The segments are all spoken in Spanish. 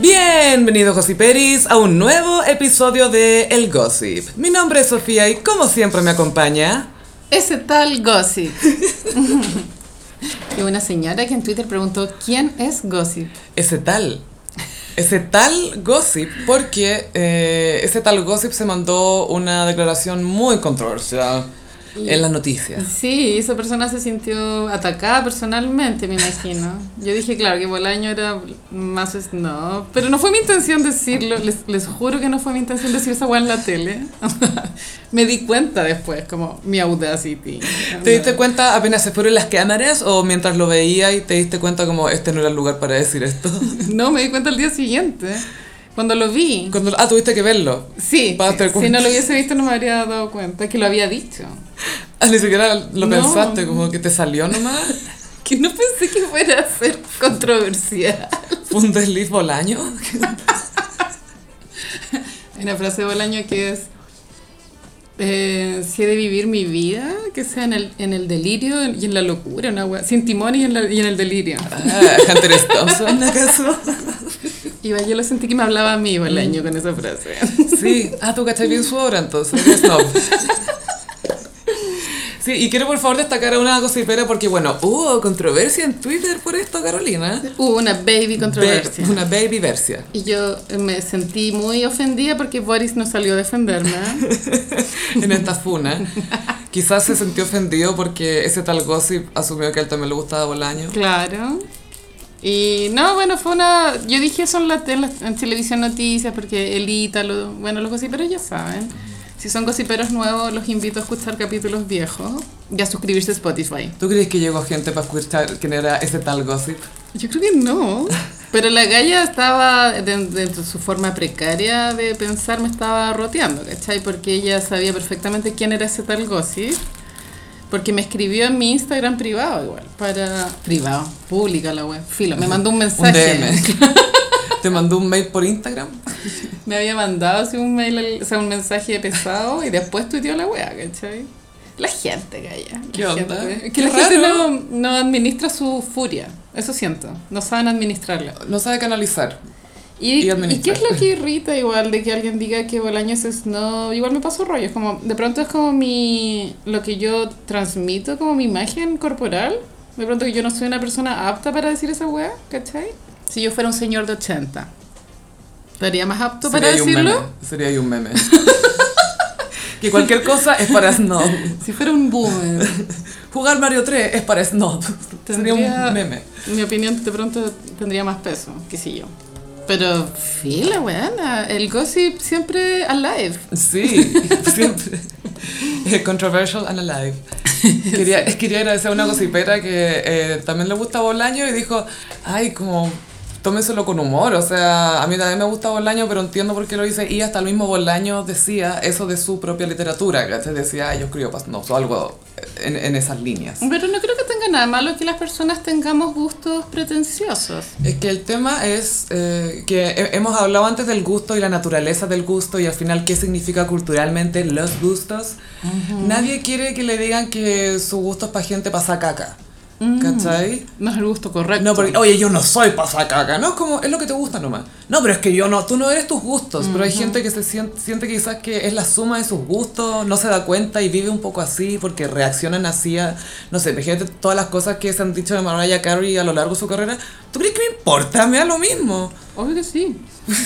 Bienvenidos Gossiperis a un nuevo episodio de El Gossip. Mi nombre es Sofía y como siempre me acompaña... Ese tal Gossip. y una señora que en Twitter preguntó, ¿quién es Gossip? Ese tal. Ese tal Gossip porque eh, ese tal Gossip se mandó una declaración muy controversial en las noticias. Sí, esa persona se sintió atacada personalmente, me imagino. Yo dije, claro, que Bolaño era más... No, pero no fue mi intención decirlo, les, les juro que no fue mi intención decir esa weá en la tele. me di cuenta después, como mi audacity. ¿Te diste cuenta apenas se fueron las cámaras o mientras lo veía y te diste cuenta como este no era el lugar para decir esto? no, me di cuenta el día siguiente. Cuando lo vi. Cuando, ah, tuviste que verlo. Sí. Para darte si no lo hubiese visto no me habría dado cuenta que lo había dicho. Ah, ni siquiera lo No. pensaste, como que te salió nomás. Que no pensé que fuera a ser controversial. Fue un desliz Bolaño. Hay una frase de Bolaño que es... Eh, si he de vivir mi vida, que sea en el, en el delirio y en la locura, una wea- sin timón y en, la- y en el delirio. Ah, Hunter. Thompson, ¿acaso? Va, yo lo sentí que me hablaba a mí Bolaño con esa frase. Sí. Ah, tú cachai bien su obra, entonces. Sí, y quiero por favor destacar a una gossipera porque, bueno, hubo controversia en Twitter por esto, Carolina. Hubo una baby controversia. Be- una baby versia. Y yo me sentí muy ofendida porque Boris no salió a defenderme. en esta funa. Quizás se sintió ofendido porque ese tal gossip asumió que a él también le gustaba Bolaño. Claro. Y no, bueno, fue una... Yo dije eso en, la, en, la- en televisión noticias porque el Ítalo, bueno, los gossiperos ya saben. Si son gossiperos nuevos, los invito a escuchar capítulos viejos y a suscribirse a Spotify. ¿Tú crees que llegó gente para escuchar quién era ese tal gossip? Yo creo que no. Pero la galla estaba, de- dentro de su forma precaria de pensar, me estaba roteando, ¿cachai? Porque ella sabía perfectamente quién era ese tal gossip. Porque me escribió en mi Instagram privado igual, para... Privado, pública la web. Filo, me mandó un Un mensaje. DM. ¿Te mandó un mail por Instagram? Me había mandado así un mail, o sea, un mensaje pesado y después tuiteó la wea, ¿cachai? La gente, galla. ¿Qué onda? gente. Qué Que la gente no, no administra su furia. Eso siento. No saben administrarla. No sabe canalizar. ¿Y, Y ¿Y administrar. qué es lo que irrita igual de que alguien diga que Bolaños es no? Igual me pasó rollo. Es como, de pronto es como mi. Lo que yo transmito, como mi imagen corporal. De pronto que yo no soy una persona apta para decir esa wea, ¿cachai? Si yo fuera un señor de 80, ¿estaría más apto para Sería decirlo? Sería ahí un meme. que cualquier cosa es para snob. Si fuera un boomer, Jugar Mario 3 es para snob. Sería Tendría- un meme. mi opinión de pronto tendría más peso, qué sé yo. Pero, fila, weana, el gossip siempre alive. Sí, siempre. Controversial and alive. Quería, quería agradecer a una gossipera que eh, también le gusta Bolaño y dijo, ay, como, tómenselo con humor, o sea, a mí también me gusta Bolaño, pero entiendo por qué lo dice, y hasta el mismo Bolaño decía eso de su propia literatura, ¿cachai? Decía, ay, yo escribo pas- no, o algo en, en esas líneas. Pero no creo que nada malo que las personas tengamos gustos pretenciosos. Es que el tema es eh, que he- hemos hablado antes del gusto y la naturaleza del gusto y al final qué significa culturalmente los gustos. Nadie quiere que le digan que su gusto es para gente pasacaca. ¿Cachai? No es el gusto correcto. No, porque, oye, yo no soy pasacaca, ¿no? Es como, es lo que te gusta nomás. No, pero es que yo no, tú no eres tus gustos, pero hay gente que se siente, siente quizás que es la suma de sus gustos, no se da cuenta y vive un poco así porque reaccionan así a, no sé, imagínate todas las cosas que se han dicho de Mariah Carey a lo largo de su carrera. ¿Tú crees que me importa? Me da lo mismo. Obvio que sí.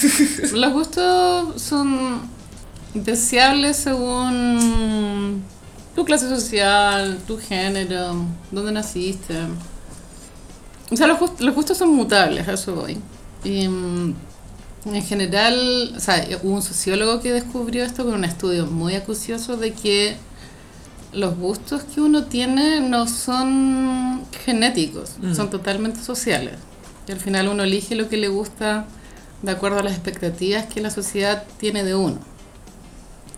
Los gustos son deseables según tu clase social, tu género, dónde naciste. O sea, los, gust- los gustos son mutables, a eso voy. Y, mm, en general, o sea, hubo un sociólogo que descubrió esto con un estudio muy acucioso de que los gustos que uno tiene no son genéticos, son totalmente sociales. Y al final uno elige lo que le gusta de acuerdo a las expectativas que la sociedad tiene de uno.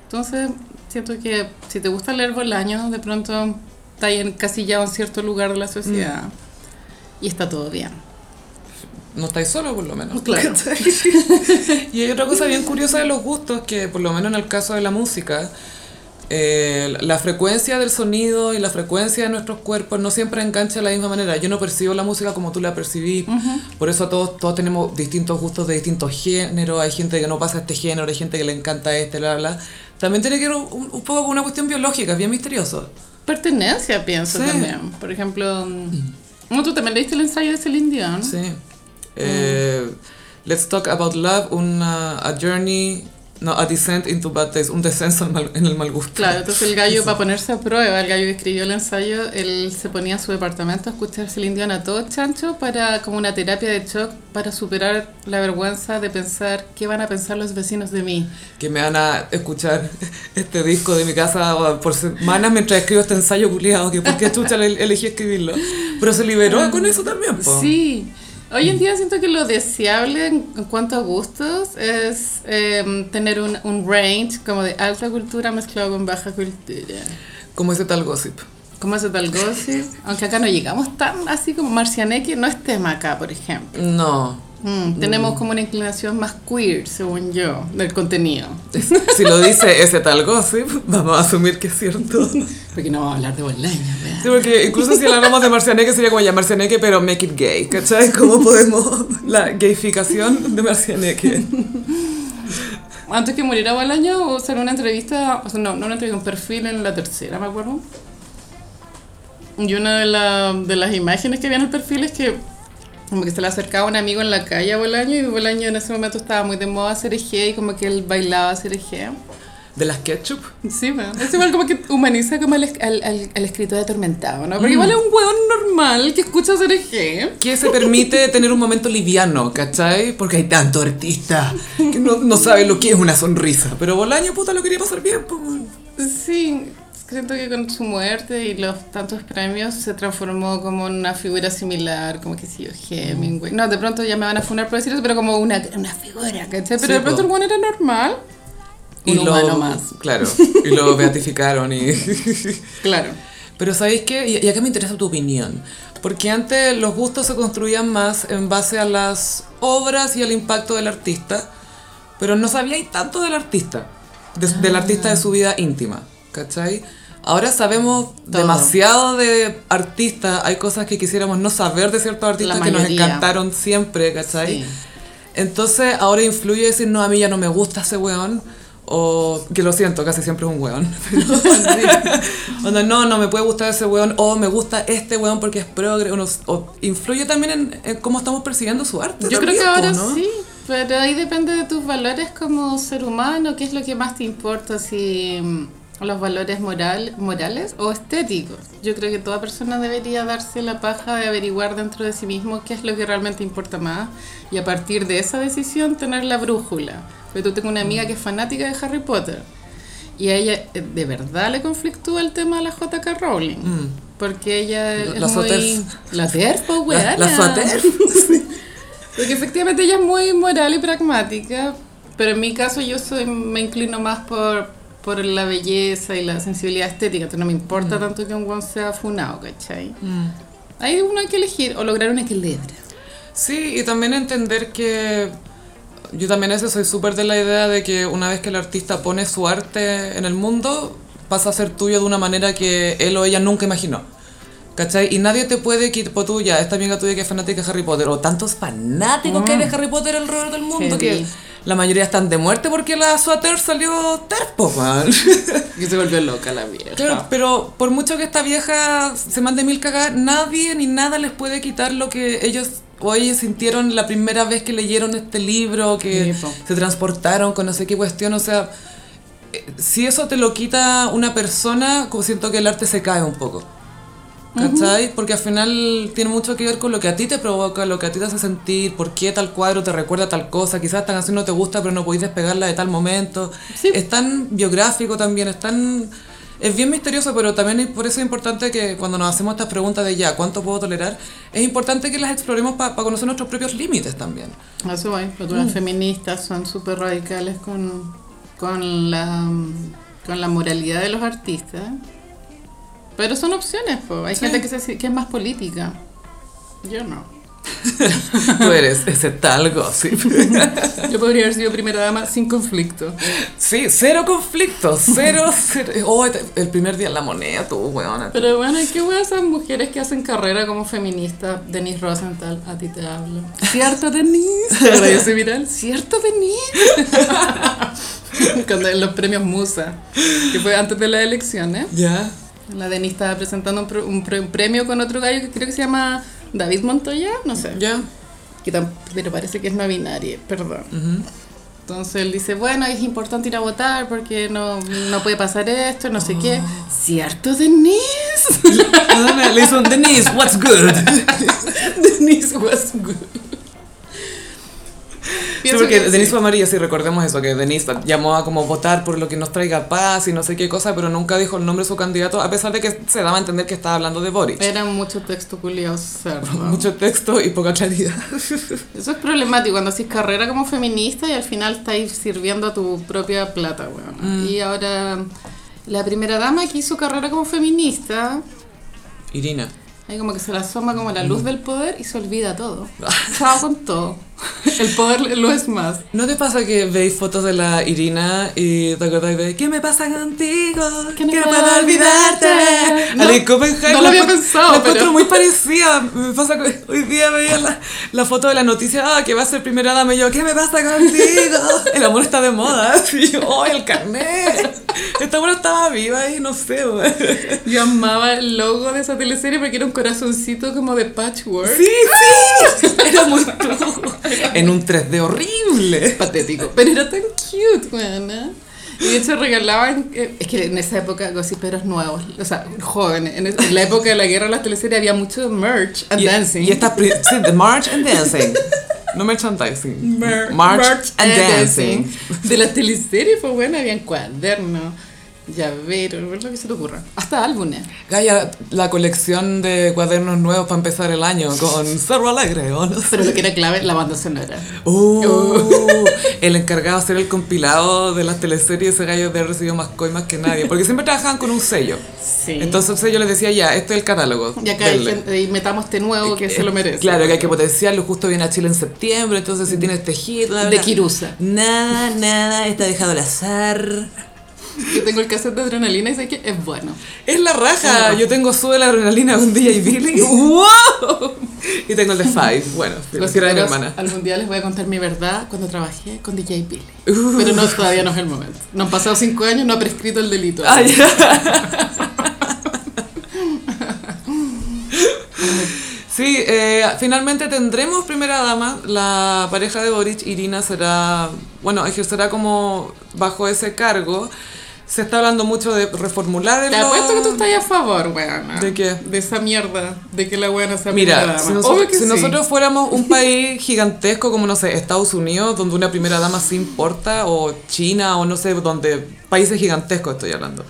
Entonces, siento que si te gusta leer Bolaño, de pronto está ahí encasillado en cierto lugar de la sociedad y está todo bien. No estáis solo, por lo menos. Claro. y hay otra cosa bien curiosa de los gustos, que por lo menos en el caso de la música, eh, la frecuencia del sonido y la frecuencia de nuestros cuerpos no siempre engancha de la misma manera. Yo no percibo la música como tú la percibís, por eso todos, todos tenemos distintos gustos de distintos géneros, hay gente que no pasa este género, hay gente que le encanta este, bla, bla. También tiene que ver un, un poco con una cuestión biológica, es bien misterioso. Pertenencia, pienso Sí. también. Por ejemplo, no, tú también leíste el ensayo de Celine Dion. Sí. Eh, Let's Talk About Love, una, a journey, no, a descent into bad taste, un descenso en, mal- en el mal gusto. Claro, entonces el gallo, Eso. para ponerse a prueba, el gallo que escribió el ensayo, él se ponía en su departamento a escuchar Celine Dion a todo chancho para como una terapia de shock para superar la vergüenza de pensar qué van a pensar los vecinos de mí. que me van a escuchar este disco de mi casa por semanas mientras escribo este ensayo culiado, que por qué chucha le- elegí escribirlo. Pero se liberó con eso también, po. Sí. Hoy en día siento que lo deseable en, cuanto a gustos es em, tener un, un range como de alta cultura mezclado con baja cultura. Como ese tal gossip. Como ese tal gossip. Aunque acá no llegamos tan así como Marcianeque no es tema acá, por ejemplo. No. Mm, tenemos como una inclinación más queer, según yo, del contenido. Si lo dice ese tal gossip, vamos a asumir que es cierto. Porque no vamos a hablar de bolaño, Sí, porque incluso si hablamos de Marcianeque sería como ya Marcianeque, pero make it gay, ¿cachai? ¿Cómo podemos la gayificación de Marcianeque? Antes que muriera Bolaño, o sea, una entrevista, o sea, no, no una entrevista, un perfil en la tercera, me acuerdo. Y una de, la- de las imágenes que había en el perfil es que como que se le acercaba un amigo en la calle a Bolaño y Bolaño en ese momento estaba muy de moda hacer eje y como que él bailaba hacer eje. De las ketchup. Sí, man. Es igual como que humaniza como al, al, al, al escritor atormentado, ¿no? Porque igual es un hueón normal que escucha hacer eje. que se permite tener un momento liviano, ¿cachai? Porque hay tanto artista que no, no sabe lo que es una sonrisa. Pero Bolaño, puta, lo quería pasar bien, pues. Sí, siento que con su muerte y los tantos premios se transformó como en una figura similar, como que sí, yo, Hemingway. No, de pronto ya me van a funar por decir eso, pero como una, una figura, ¿cachai? Pero Sí, de pronto el bueno era normal. Un Y lo, humano más. Claro, y lo beatificaron y... Claro. Pero ¿sabéis qué? Y, y acá me interesa tu opinión. Porque antes los gustos se construían más en base a las obras y al impacto del artista, pero no sabíais tanto del artista, de- del artista de su vida íntima, ¿cachai? Ahora sabemos Todo. demasiado de artistas, hay cosas que quisiéramos no saber de ciertos artistas que nos encantaron siempre, ¿cachai? Sí. Entonces ahora influye decir, no, a mí ya no me gusta ese weón. O que lo siento, casi siempre es un weón. Onda, no, no me puede gustar ese weón. O me gusta este weón porque es progre. O, nos- o influye también en, en cómo estamos percibiendo su arte. Yo creo que ahora sí, pero ahí depende de tus valores como ser humano, qué es lo que más te importa, si los valores moral, morales o estéticos. Yo creo que toda persona debería darse la paja de averiguar dentro de sí mismo qué es lo que realmente importa más y a partir de esa decisión tener la brújula. Porque tú tengo una amiga que es fanática de Harry Potter y a ella eh, de verdad le conflictúa el tema de la J.K. Rowling. Mm. Porque ella es La muy... La TERF, pues, La, la. Porque efectivamente ella es muy moral y pragmática, pero en mi caso yo soy me inclino más por, por la belleza y la sensibilidad estética, entonces no me importa tanto que un guan sea funado, ¿cachai? Mm. Ahí uno hay que elegir o lograr un equilibrio. Sí, y también entender que yo también eso soy súper de la idea de que una vez que el artista pone su arte en el mundo, pasa a ser tuyo de una manera que él o ella nunca imaginó. ¿Cachai? Y nadie te puede quitar, por tuya, esta amiga tuya que es fanática de Harry Potter, o tantos fanáticos que hay de Harry Potter alrededor del mundo, que Heavy. La mayoría están de muerte porque la Swatter salió terpo, man. Que se volvió loca la vieja. Claro, pero por mucho que esta vieja se mande mil cagadas, nadie ni nada les puede quitar lo que ellos o ellos sintieron la primera vez que leyeron este libro, que se transportaron con no sé qué cuestión, o sea, eh, si eso te lo quita una persona, como siento que el arte se cae un poco. ¿Cachai? Porque al final tiene mucho que ver con lo que a ti te provoca, lo que a ti te hace sentir, por qué tal cuadro te recuerda tal cosa, quizás esta canción no te gusta pero no podéis despegarla de tal momento. Sí. Es tan biográfico también, es tan... Es bien misterioso, pero también es- por eso es importante que cuando nos hacemos estas preguntas de ya, ¿cuánto puedo tolerar? Es importante que las exploremos para conocer nuestros propios límites también. Eso voy, porque Mm. las feministas son súper radicales con, con, la, con la moralidad de los artistas. Pero son opciones, po. hay Sí. gente que, se, que es más política. Yo no. Tú eres ese tal gossip. Yo podría haber sido primera dama sin conflicto. Sí, cero conflictos, cero, cero. Oh, el primer día en la moneda, tú, weona. Pero bueno, qué weón esas mujeres que hacen carrera como feministas. Denise Rosenthal, a ti te hablo. ¿Cierto, Denise? Ahora yo soy viral. ¿Cierto, Denise? Cuando en los premios Musa, que fue antes de las elecciones. Ya. La Denise estaba presentando un, un pre- un premio con otro gallo que creo que se llama David Montoya, no sé. Ya. Que pero parece que es no binario, perdón. Entonces él dice, bueno, es importante ir a votar porque no, no puede pasar esto, no sé qué. ¿Cierto, Denise? Le hizo un Denise, what's good? Denise was good. Sí, porque que Denise sí. fue amarilla, sí, recordemos eso, que Denise llamó a como votar por lo que nos traiga paz y no sé qué cosa, pero nunca dijo el nombre de su candidato, a pesar de que se daba a entender que estaba hablando de Boric. Era mucho texto culiao cerdo. Mucho texto y poca claridad. Eso es problemático cuando haces carrera como feminista y al final estáis sirviendo a tu propia plata, weón. Y ahora la primera dama que hizo carrera como feminista, Irina. ahí como que se le asoma como la luz del poder y se olvida todo. Chao con todo. El poder lo es más. ¿No te pasa que veis fotos de la Irina y te acordáis de ¿Qué me pasa contigo? No puedo puedo olvidarte. No, Ali Copenhagen no lo había pensado, La encuentro pero- muy parecida. Me pasa que hoy día veía la, la foto de la noticia ah, que va a ser primera dama y yo ¿Qué me pasa contigo? El amor está de moda. Y yo, ¡oh, el carnet! Esta buena estaba viva y no sé. Yo amaba el logo de esa teleserie porque era un corazoncito como de patchwork. Sí, sí. Era muy tú. En un 3D horrible. patético. Pero era tan cute, weona. Y de hecho regalaban, eh, es que en esa época gossiperos nuevos, o sea, jóvenes, en, es- en la época de la guerra de las teleseries había mucho merch and Y, dancing. y esta sí, the march and dancing. No merchandising. Mer- march, merch and dancing. De las teleseries, pues bueno, habían cuadernos, llaveros, lo que se te ocurra. Hasta álbumes. Gaya, la colección de cuadernos nuevos para empezar el año con Cerro Alegre, ¿o no? Pero lo que era clave, la banda sonora. Uh, el encargado de hacer el compilado de las teleseries, ese gallo de recibido más coimas que nadie. Porque siempre trabajaban con un sello. Sí. Entonces el sello les decía, ya, este es el catálogo. y acá hay denle". gente- y metamos este nuevo que se lo merece. Claro, que hay que potenciarlo. Justo viene a Chile en septiembre, entonces si tienes tejido... bla, De. Kirusa. Nada, nada, está dejado al azar. Yo tengo el cassette de adrenalina y sé que es bueno. Es la raja. Yo tengo sube la adrenalina con DJ Billy. ¡Wow! Y tengo el de Five. Bueno, Los era de mi hermana. Algún día les voy a contar mi verdad cuando trabajé con DJ Billy. Uh. Pero no, todavía no es el momento. No han pasado cinco años, no ha prescrito el delito. Ah, ya. Sí, eh, finalmente tendremos primera dama. La pareja de Boric, Irina, será, bueno, ejercerá como bajo ese cargo. Se está hablando mucho de reformular el Te apuesto que tú estás a favor, weona. ¿De qué? De esa mierda, de que la weona sea primera dama. si, nosotros, si sí. nosotros fuéramos un país gigantesco como, no sé, Estados Unidos, donde una primera dama se importa, o China, o no sé, donde países gigantescos estoy hablando.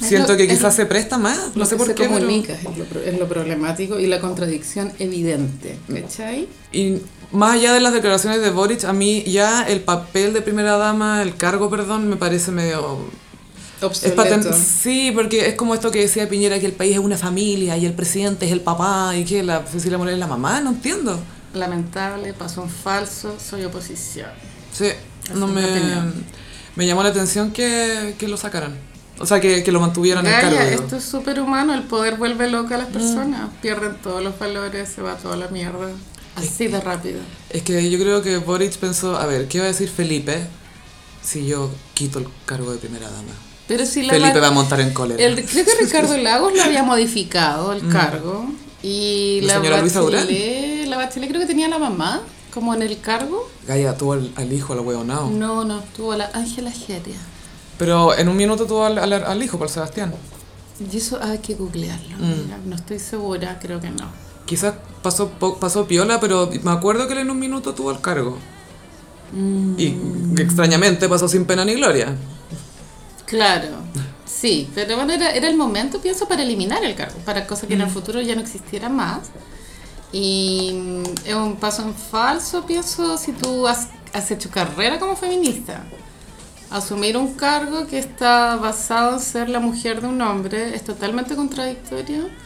Es Siento lo- que quizás lo- se presta más, no sé por se qué. pero- comunica es, lo, es lo problemático y la contradicción evidente, ¿cachai? Y más allá de las declaraciones de Boric, a mí ya el papel de primera dama, el cargo, perdón, me parece medio... Es Obsoleto. Sí, porque es como esto que decía Piñera, que el país es una familia y el presidente es el papá y que la Cecilia Morel es la mamá, no entiendo. Lamentable, pasó un falso, soy oposición. Sí, no me, me llamó la atención que, que lo sacaran. O sea, que, que lo mantuvieran en Gaya, cargo. digo. esto es súper humano, el poder vuelve loca a Mm. las personas, pierden todos los valores, se va toda la mierda. Así de rápido. Es que yo creo que Boric pensó, a ver, ¿qué va a decir Felipe si yo quito el cargo de primera dama? Pero si la Felipe va a montar en cólera. el, creo que Ricardo Lagos lo había modificado el cargo y Mm. ¿La la? Bachelet, la Bachelet creo que tenía la mamá como en el cargo. Gaia tuvo al, al hijo, al hueonao. No, no, tuvo a la Ángela Geria. Pero en un minuto tuvo al, al, al hijo, por Sebastián. Y eso hay que googlearlo. Mm. mira, No estoy segura, creo que no. Quizás pasó, pasó piola, pero me acuerdo que él en un minuto tuvo el cargo. Mm. Y extrañamente pasó sin pena ni gloria. Claro, sí, pero bueno, era, era el momento, pienso, para eliminar el cargo, para cosas que en el Mm. futuro ya no existiera más. Y mm, es un paso en falso, pienso, si tú has, has hecho carrera como feminista. Asumir un cargo que está basado en ser la mujer de un hombre es totalmente contradictorio.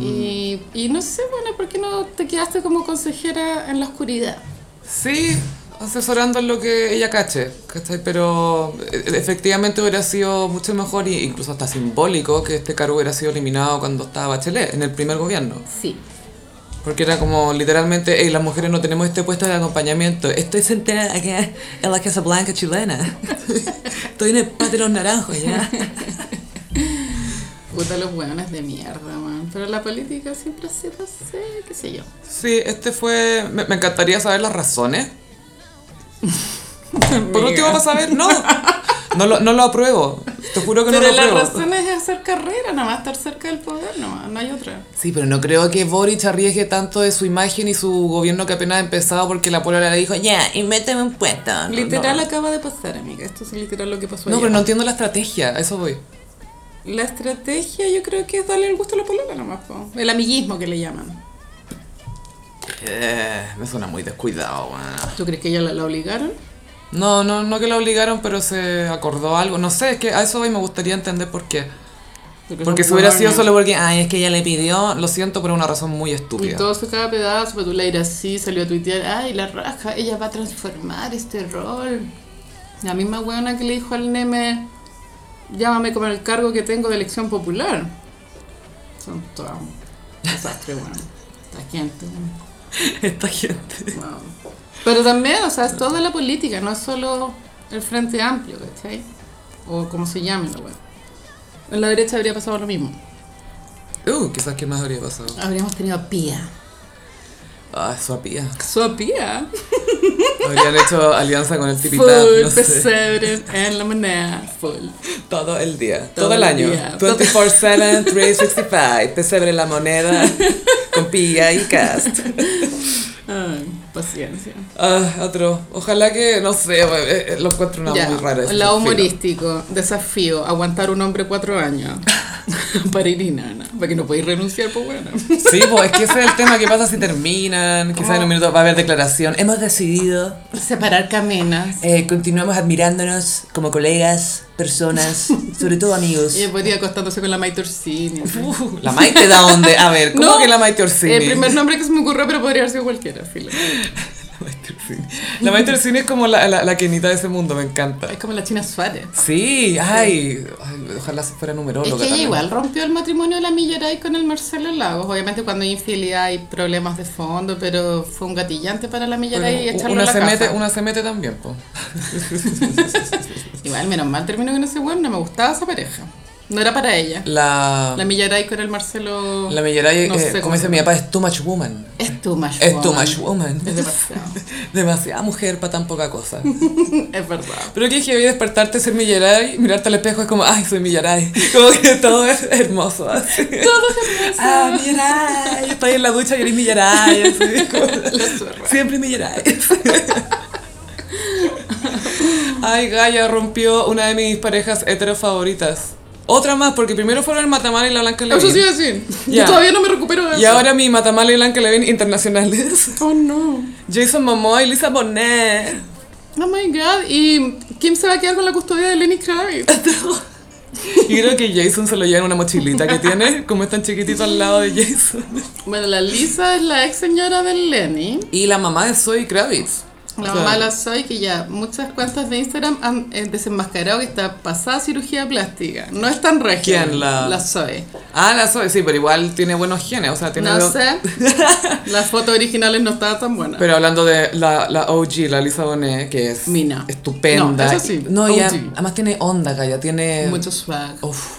Y, y no sé, bueno, ¿por qué no te quedaste como consejera en la oscuridad? Sí, asesorando en lo que ella cache, ¿cachai? Pero eh, efectivamente hubiera sido mucho mejor e incluso hasta simbólico que este cargo hubiera sido eliminado cuando estaba Bachelet, en el primer gobierno. Sí. Porque era como literalmente, hey, las mujeres no tenemos este puesto de acompañamiento. Estoy sentada acá en la Casa Blanca chilena. Estoy en el patio de los naranjos, ya. Puta los hueones de mierda, man. Pero la política siempre se hace, qué sé yo. Sí, este fue... Me, me encantaría saber las razones. Por último, para saber, no. No lo, no lo apruebo. Te juro que Pero no lo la apruebo. razón es hacer carrera, nada más estar cerca del poder, no, no hay otra. Sí, pero no creo que Boric arriesgue tanto de su imagen y su gobierno que apenas ha empezado porque la polola le dijo, ya, y méteme un puesto. No, Literal no. acaba de pasar, amiga. Esto es literal lo que pasó No, ayer. pero no entiendo la estrategia, a eso voy. La estrategia yo creo que es darle el gusto a la polola nomás, po. El amiguismo que le llaman. Eh, me suena muy descuidado, weón. ¿Tú crees que ella la, la obligaron? No, no, no que la obligaron, pero se acordó algo. No sé, es que a eso voy me gustaría entender por qué. Porque son si hubiera sido solo porque, ay, es que ella le pidió, lo siento, pero una razón muy Y estúpida. todo se cada pedazo, pero tú la irás así, salió a tuitear, ay, la raja, ella va a transformar este rol. La misma hueona que le dijo al Neme, llámame como el cargo que tengo de elección popular. Son todos un desastre, bueno. Esta gente. Esta gente. Pero también, o sea, es toda la política, no es solo el Frente Amplio, ¿cachai? O como se llame la web. En la derecha habría pasado lo mismo. Uh, quizás qué más habría pasado. Habríamos tenido a Pía. Ah, su apía. Su a Pía. Habrían hecho alianza con el tipitap, Full no sé. pesebre en la moneda. Full. Todo el día, Todo todo, el año. día. 24-7, 365. Pesebre la moneda con pilla y cast. Ay, paciencia. Ah, otro. Ojalá que, no sé, eh, eh, lo encuentro una Ya, muy rara. lado humorístico, desafío, aguantar un hombre cuatro años. para ir y nana. Para que no podéis renunciar, pues bueno. Sí, pues es que ese es el tema. ¿Qué pasa si terminan? Quizás en un minuto va a haber declaración. Hemos decidido. Separar caminas. eh, continuamos admirándonos como colegas, personas, sobre todo amigos. Y después día acostándose con la Maite Orsini. Uh, la Maite de dónde? A ver, ¿cómo No, que la Maite Orsini? El primer nombre que se me ocurrió, pero podría haber sido cualquiera, filo. La Maite La Maite Orsini es como la, la, la Kenita de ese mundo, me encanta. Es como la China Suárez. Sí, ay, ay, ojalá fuera Es numeróloga. que ella también. igual rompió el matrimonio de la Millaray con el Marcelo Lagos. Obviamente cuando hay infidelidad hay problemas de fondo, pero fue un gatillante para la Millaray Pero echarlo una a la se casa. mete, una se mete también, po. Igual, menos mal terminó con ese weón, no me gustaba esa pareja. No era para ella. La, La Millaray con el Marcelo... la Millaray, no eh, sé como dice mi papá, es too much woman. Es too much Es woman. too much woman. Es demasiado. Demasiada mujer para tan poca cosa. es verdad. Pero que heavy despertarte, ser Millaray, mirarte al espejo es como, ay, soy Millaray. Como que todo es hermoso, así. Todo es hermoso. Ah, Millaray, estoy en la ducha y eres Millaray, así. como- La. Siempre Millaray. Ay, Gaia rompió una de mis parejas hetero favoritas. Otra más, porque primero fueron el Matamala y la Blanca Eso sí Levin. iba a decir. Ya. Yo todavía no me recupero de Y eso. ahora mi Matamala y Blanca Levin internacionales. Oh no. Jason Momoa y Lisa Bonet. Oh my god. ¿Y quién se va a quedar con la custodia de Lenny Kravitz? Y creo que Jason se lo lleva en una mochilita que tiene, como es tan chiquitito al lado de Jason. Bueno, la Lisa es la ex señora del Lenny. Y la mamá de Zoe Kravitz. La O sea, mamá la Zoe, que ya muchas cuentas de Instagram han eh, desenmascarado que está pasada cirugía plástica. No es tan regia. ¿Quién? La- La Zoe. Ah, la Zoe, sí, pero igual tiene buenos genes, o sea, tiene... No sé. Las fotos originales no estaban tan buenas. Pero hablando de la, la OG, la Lisa Bonet, que es Mina. estupenda. No, eso sí, No, ella OG. además tiene onda, Gaya, tiene... Mucho swag. Uf,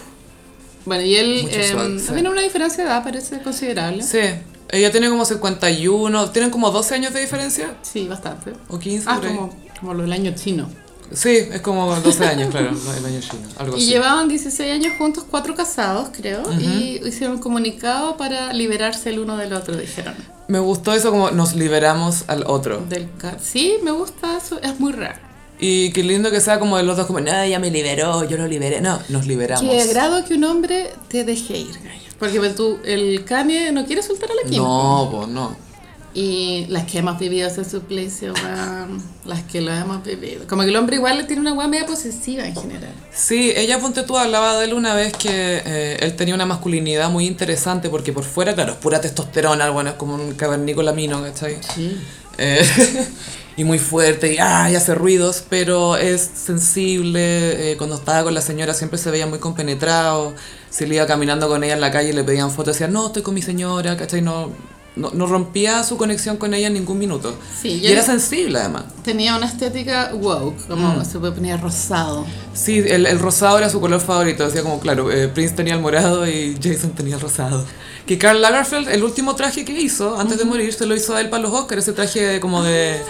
Bueno, y él eh, swag, sí. tiene una diferencia de edad, parece considerable. sí. Ella tiene como 51, tienen como 12 años de diferencia, Sí, bastante. o 15 Ah, como, como lo del año chino. Sí, es como 12 años, claro, el año chino, algo Y así. llevaban 16 años juntos, cuatro casados, creo, y hicieron un comunicado para liberarse el uno del otro, dijeron. Me gustó eso como nos liberamos al otro. Del sí, me gusta eso, es muy raro. Y qué lindo que sea como de los dos, como, no, ella me liberó, yo lo liberé. No, nos liberamos. Qué agrado que un hombre te deje ir. Porque pues, tú, el Kanye no quiere soltar a la Kim. No, pues no. Y las que hemos vivido ese suplicio, weón. Las que lo hemos vivido. Como que el hombre igual le tiene una weá media posesiva en general. Sí, ella, ponte tú, hablaba de él una vez que eh, él tenía una masculinidad muy interesante porque por fuera, claro, es pura testosterona, bueno, es como un cavernícola mino, ¿cachai? Sí. Eh, y muy fuerte y, ah, y hace ruidos, pero es sensible. eh, cuando estaba con la señora siempre se veía muy compenetrado. Si le iba caminando con ella en la calle y le pedían fotos, decía, no, estoy con mi señora, ¿cachai? No, no, no rompía su conexión con ella en ningún minuto. Sí, y era sensible además. Tenía una estética woke, como Mm. se puede poner rosado. Sí, el, el rosado era su color favorito. Decía como, claro, eh, Prince tenía el morado y Jason tenía el rosado. Que Karl Lagerfeld, el último traje que hizo, antes de morir, se lo hizo a él para los Oscars. Ese traje como de...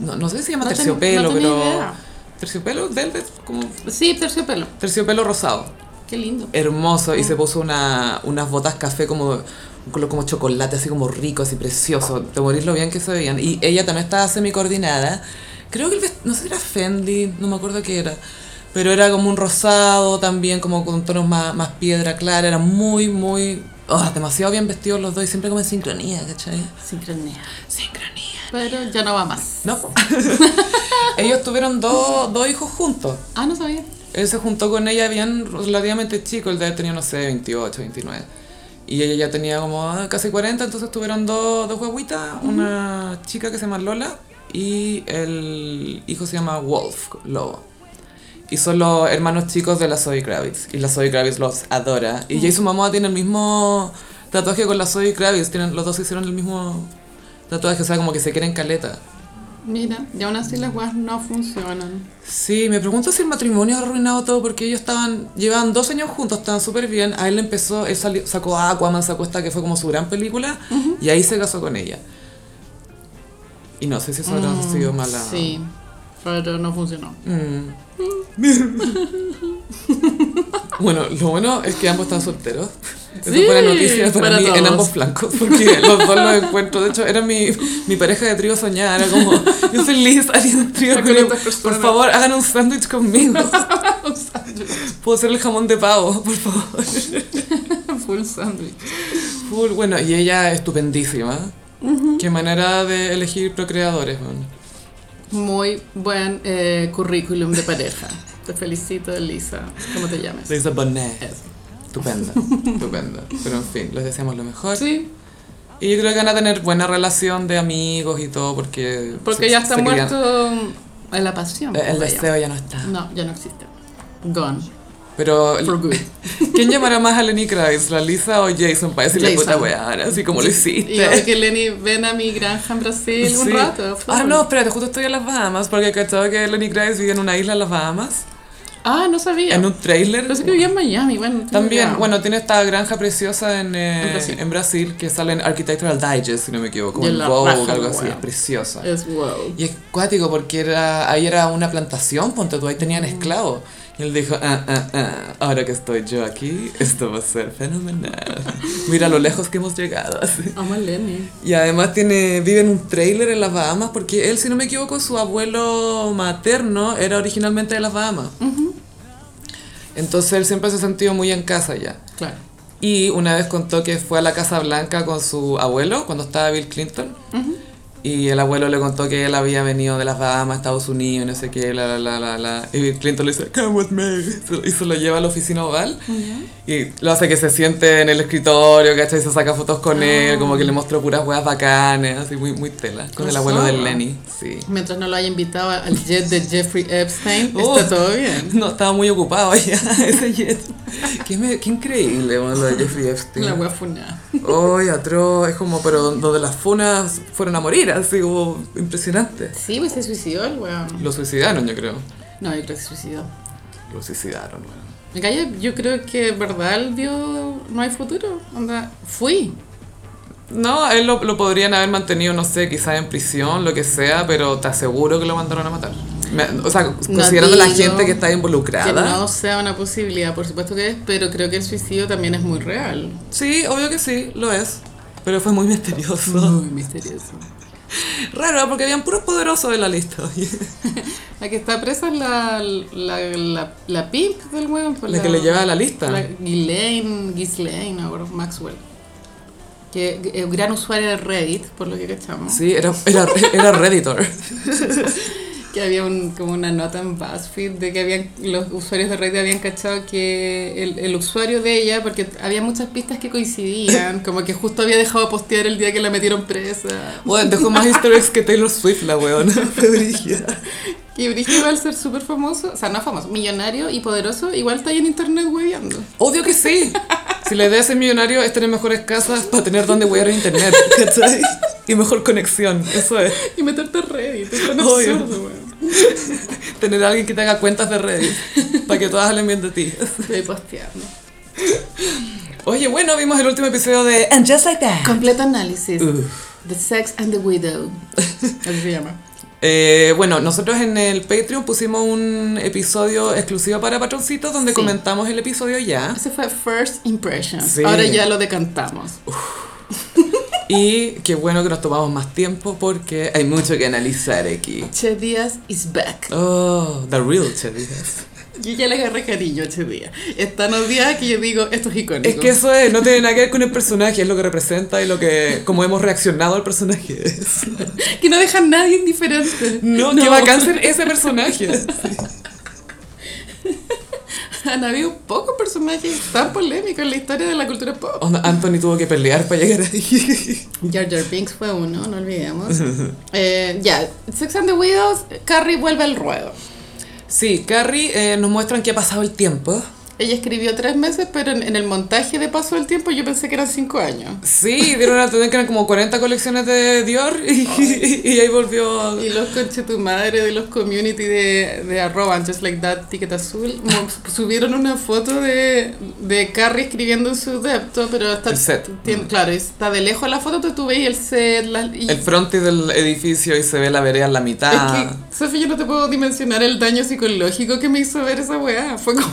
No, no sé si se llama No ten- terciopelo, no tenía pero... idea. Terciopelo, velvet, como... Sí, terciopelo. Terciopelo rosado. Qué lindo. Hermoso. Y se puso una, unas botas café como... Un color como chocolate, así como rico, así precioso. De morir lo bien que se veían. Y ella también estaba semi-coordinada. Creo que el vest- no sé si era Fendi, no me acuerdo qué era. Pero era como un rosado también, como con tonos más, más piedra clara. Era muy, muy... oh, demasiado bien vestidos los dos y siempre como en sincronía, ¿cachai? Sincronía. Sincronía. Pero ya no va más. No. Ellos tuvieron dos, dos hijos juntos. Ah, no sabía. Él se juntó con ella bien relativamente chico, él tenido, no sé, 28, 29. Y ella ya tenía como ah, casi 40, entonces tuvieron dos, dos guaguitas, una chica que se llama Lola y el hijo se llama Wolf, Lobo. Y son los hermanos chicos de la Zoe Kravitz. Y la Zoe Kravitz los adora. Y Jason Momoa tiene el mismo tatuaje con la Zoe Kravitz. Tienen, los dos hicieron el mismo tatuaje, o sea, como que se quieren caleta. Mira, y aún así las weas no funcionan. Sí, me pregunto si el matrimonio ha arruinado todo porque ellos estaban, llevaban dos años juntos, estaban súper bien. A él le empezó, él salió, sacó Aquaman, sacó esta que fue como su gran película y ahí se casó con ella. Y no sé si eso habrá Mm, sido mala. Sí, pero no funcionó. Mm. bueno, lo bueno es que ambos están solteros. Eso Sí, fue la noticia para, para mí en todos. ambos flancos, porque los dos los encuentro. De hecho, era mi, mi pareja de trío soñada. Era como, yo feliz un trío Por favor, hagan un sándwich conmigo. Puedo ser el jamón de pavo, por favor. Full sandwich. Full, bueno, y ella estupendísima. Qué manera de elegir procreadores, man. Muy buen eh, currículum de pareja. Te felicito, Elisa. ¿Cómo te llamas? Lisa Bonet. Eso. Estupenda, estupenda. Pero en fin, les deseamos lo mejor. Sí, Y yo creo que van a tener buena relación de amigos y todo porque... porque se- ya está se querían- muerto en la pasión. El, el deseo ya no está. No, ya no existe. Gone. Pero. ¿quién llamará más a Lenny Kravitz? ¿La Lisa o Jason? Para decirle puta weá, así como lo hiciste. Y yo que Lenny ven a mi granja en Brasil un Sí. rato. Ah, no, espérate, justo estoy en las Bahamas porque cachaba que Lenny Kravitz vivía en una isla en las Bahamas, Ah, no sabía. en un trailer. Pensé que vivía en Miami. Bueno, También, idea. bueno, tiene esta granja preciosa en, eh, En Brasil. en Brasil que sale en Architectural Digest, si no me equivoco, en Vogue, algo así, es preciosa. Es wow. Y es cuático porque era, ahí era una plantación, ponte tú, ahí tenían esclavos. Y él dijo, ah, ah, ah, ahora que estoy yo aquí, esto va a ser fenomenal. Mira lo lejos que hemos llegado. Amo. Y además tiene, vive en un trailer en las Bahamas porque él, si no me equivoco, su abuelo materno era originalmente de las Bahamas. Entonces él siempre se ha sentido muy en casa ya. Claro. Y una vez contó que fue a la Casa Blanca con su abuelo cuando estaba Bill Clinton. Y el abuelo le contó que él había venido de las Bahamas, Estados Unidos, no sé qué, la, la, la, la, la. Y Clinton le dice, come with me. Y se lo lleva a la oficina oval. Y lo hace que se siente en el escritorio, ¿cachai? Y se saca fotos con él, como que le mostró puras weas bacanes, así muy, muy tela. Con el abuelo de. Lenny, sí. Mientras no lo haya invitado al jet de Jeffrey Epstein, Oh. está todo bien. No, estaba muy ocupado ya, ese jet. Qué, me- qué increíble, bueno, lo de Jeffrey Epstein. La wea funada. Ay, atroz, es como, pero donde las funas fueron a morir, así como impresionante. Sí, pues se suicidó el weón. Lo suicidaron, yo creo. No, yo creo que se suicidó. Lo suicidaron, weón. Me calla, yo creo que verdad él vio no hay futuro. Onda, fui. No, él lo, lo podrían haber mantenido, no sé, quizás en prisión, lo que sea, pero te aseguro que lo mandaron a matar. O sea, considerando la digo gente que está Que involucrada. no sea una posibilidad, por supuesto que es, pero creo que el suicidio también es muy real. Sí, obvio que sí, lo es. Pero fue muy misterioso. Muy misterioso. Raro, porque habían puros poderosos en la lista. La que está presa es la, la, la, la pimp del weón. pues La que le lleva a la lista. La Ghislaine, Ghislaine, ahora Maxwell. que es gran usuario de Reddit, por lo que cachamos. Sí, era, era, era Redditor. Que había un, como una nota en BuzzFeed de que habían, los usuarios de Reddit habían cachado que el, el usuario de ella, porque había muchas pistas que coincidían, como que justo había dejado de postear el día que la metieron presa. Bueno, dejó más easter eggs que Taylor Swift, la weona. Fue brígida. Y Brigitte al ser súper famoso, o sea, no famoso, millonario y poderoso, igual está ahí en internet hueveando. Obvio que sí. Si la idea de ser millonario es tener mejores casas para tener donde huear internet, ¿cachai? Y mejor conexión, eso es. Y meterte a Reddit, es tan absurdo, weón. Tener a alguien que te haga cuentas de Reddit para que todas hablen bien de ti. Estoy posteando. Oye, bueno, vimos el último episodio de And Just Like That. Completo análisis. Uf. The Sex and the Widow. Así se llama. Eh, bueno, nosotros en el Patreon pusimos un episodio exclusivo para patroncitos donde Sí. comentamos el episodio ya. Ese fue First Impressions. Sí. Ahora ya lo decantamos. Y qué bueno que nos tomamos más tiempo porque hay mucho que analizar aquí. Che Díaz is back. Oh, the real Che Díaz. Yo ya le agarré cariño a Che Díaz. Es tan odiada que yo digo, esto es icónico. Es que eso es, no tiene nada que ver con el personaje, es lo que representa y lo que, como hemos reaccionado al personaje. Que no deja a nadie indiferente. No, que bacán ser ese personaje. Han habido pocos personajes tan polémicos en la historia de la cultura pop. Anthony tuvo que pelear para llegar ahí. Jar Jar Binks fue uno, no olvidemos. Eh, ya, Sex and the Widows, Carrie vuelve al ruedo. Sí, Carrie eh, nos muestran que ha pasado el tiempo. Ella escribió tres meses, pero en, en el montaje de paso del tiempo yo pensé que eran cinco años. Sí, dieron a entender que eran como 40 colecciones de Dior y, y ahí volvió. Y los conche tu madre de los community de, de arroba, just like that, ticket azul, subieron una foto de, de Carrie escribiendo en su depto, pero está, El set. tiene- claro, está de lejos la foto, pero tú veis el set, la, y El frontis del edificio y se ve la vereda en la mitad. es que, Sofi, yo no te puedo dimensionar el daño psicológico que me hizo ver esa weá. Fue como,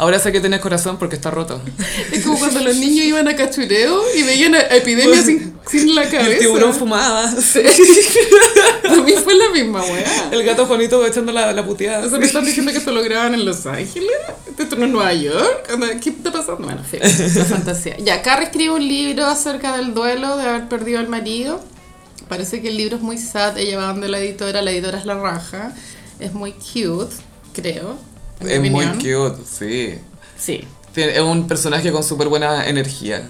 Ahora sé que tienes corazón porque está roto. es como cuando los niños iban a cachureo y veían a epidemia sin, sin la cabeza. el tiburón fumaba. A mí fue la misma weá. El gato Juanito echando la, la puteada. O sea, me están diciendo que esto lo graban en Los Ángeles, esto no es Nueva York, ¿qué está pasando? Bueno, en fin, la fantasía. Ya, Carrie escribe un libro acerca del duelo de haber perdido al marido. Parece que el libro es muy sad, ella va donde la editora, la editora es la raja, es muy cute, creo. Es muy opinión. cute, sí. Sí. Tiene- Es un personaje con súper buena energía.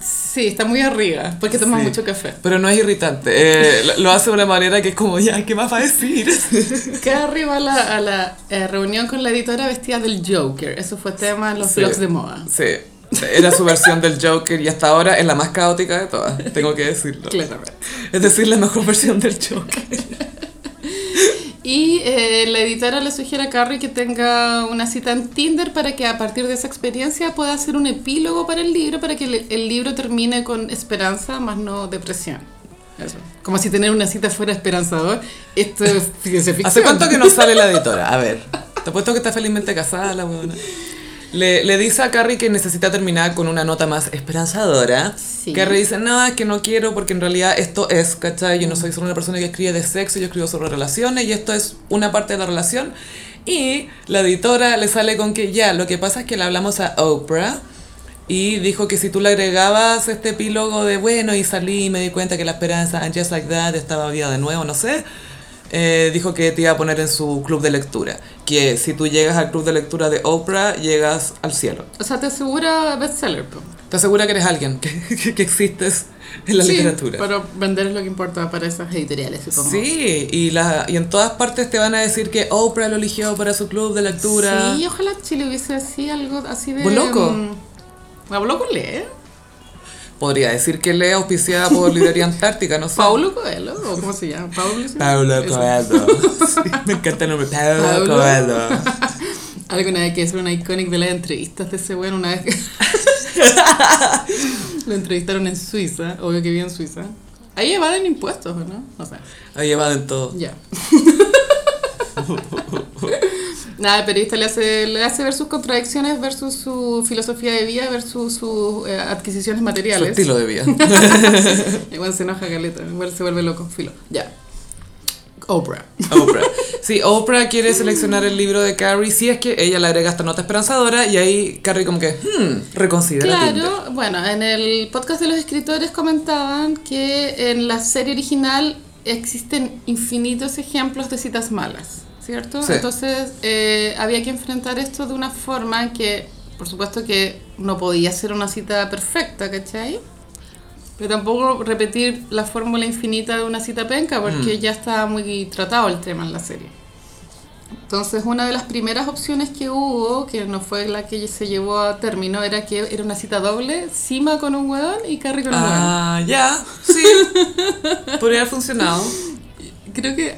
Sí, está muy arriba, porque toma Sí. mucho café. Pero no es irritante. eh, lo- hace de una manera que es como, ya, ¿qué más va a decir? Carrie va a la, a la eh, reunión con la editora vestida del Joker. Eso fue tema en los Sí. blogs de moda. Sí. Era su versión del Joker y hasta ahora es la más caótica de todas, tengo que decirlo. Claramente. Es decir, la mejor versión del Joker. Y eh, la editora le sugiere a Carrie que tenga una cita en Tinder para que a partir de esa experiencia pueda hacer un epílogo para el libro, para que el, el libro termine con esperanza, más no depresión. Eso. Como si tener una cita fuera esperanzador. Esto es ciencia ficción. ¿Hace cuánto que no sale la editora? A ver, te apuesto que está felizmente casada la weona. Le, le dice a Carrie que necesita terminar con una nota más esperanzadora. Sí. Carrie dice, no, es que no quiero porque en realidad esto es, ¿cachai? Yo no soy solo una persona que escribe de sexo, yo escribo sobre relaciones y esto es una parte de la relación. Y la editora le sale con que ya, lo que pasa es que le hablamos a Oprah y dijo que si tú le agregabas este epílogo de bueno y salí y me di cuenta que la esperanza, and just like that, estaba viva de nuevo, no sé, eh, dijo que te iba a poner en su club de lectura. Que si tú llegas al club de lectura de Oprah, llegas al cielo. O sea, te asegura bestseller. po. Te asegura que eres alguien, que, que, que existes en la Sí, literatura. Pero vender es lo que importa para esas editoriales, supongo. Sí, y, la, y en todas partes te van a decir que Oprah lo eligió para su club de lectura. Sí, ojalá Chile hubiese así algo así de... Boloco. mm, ¿A Boloco lee? Podría decir que lee auspiciada por Librería Antártica, no sé. ¿Paulo Coelho? ¿O cómo se llama? ¿Paulo? sí? Paulo Eso. Coelho. Sí, me encanta el nombre. Paulo, Paulo. Coelho. Alguna vez que es una icónica de las entrevistas de ese weón, una vez que lo entrevistaron en Suiza, obvio que vive en Suiza. Ahí evaden impuestos, ¿o no? No sé. Ahí va en todo. Ya. Nada, el periodista le hace, le hace ver sus contradicciones versus su filosofía de vida versus sus eh, adquisiciones Su materiales. estilo de vida. Igual se enoja Caleta, igual se vuelve loco, filo. Ya. Oprah. Oprah. Sí, Oprah quiere seleccionar el libro de Carrie si es que ella le agrega esta nota esperanzadora y ahí Carrie como que, hmm, reconsidera Tinder. Claro, bueno, en el podcast de los escritores comentaban que en la serie original existen infinitos ejemplos de citas malas, ¿cierto? Sí. Entonces eh, había que enfrentar esto de una forma que, por supuesto que no podía ser una cita perfecta, ¿cachai? Pero tampoco repetir la fórmula infinita de una cita penca porque Mm. ya estaba muy tratado el tema en la serie. Entonces, una de las primeras opciones que hubo, que no fue la que se llevó a término, era que era una cita doble, Sima con un hueón y Carrie con un hueón. Ah, ya, sí. Podría haber funcionado. Creo que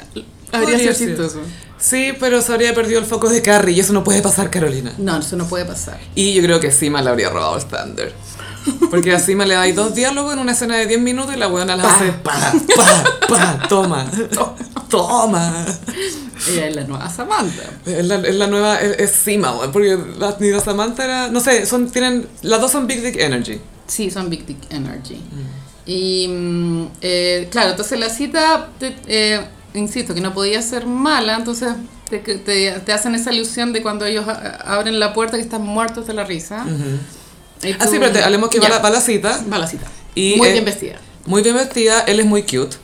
habría sido chistoso. Sí, pero se habría perdido el foco de Carrie y eso no puede pasar, Carolina. No, eso no puede pasar. Y yo creo que Sima le habría robado el Thunder. Porque a Sima le dais dos diálogos en una escena de 10 minutos y la weona la hace pa, pa, pa, toma, toma. Ella es la nueva Samantha. Es la, es la nueva, es, Sima, porque la, ni la Samantha era, no sé, son, tienen, las dos son Big Dick Energy. Sí, son Big Dick Energy. Y mm, eh, claro, entonces la cita, eh, insisto, que no podía ser mala, entonces te, te, te hacen esa ilusión de cuando ellos abren la puerta que están muertos de la risa. Y Ah, tú- sí, pero te, hablemos que va la, va la cita, va la cita. Y, Muy eh, bien vestida. muy bien vestida, él es muy cute,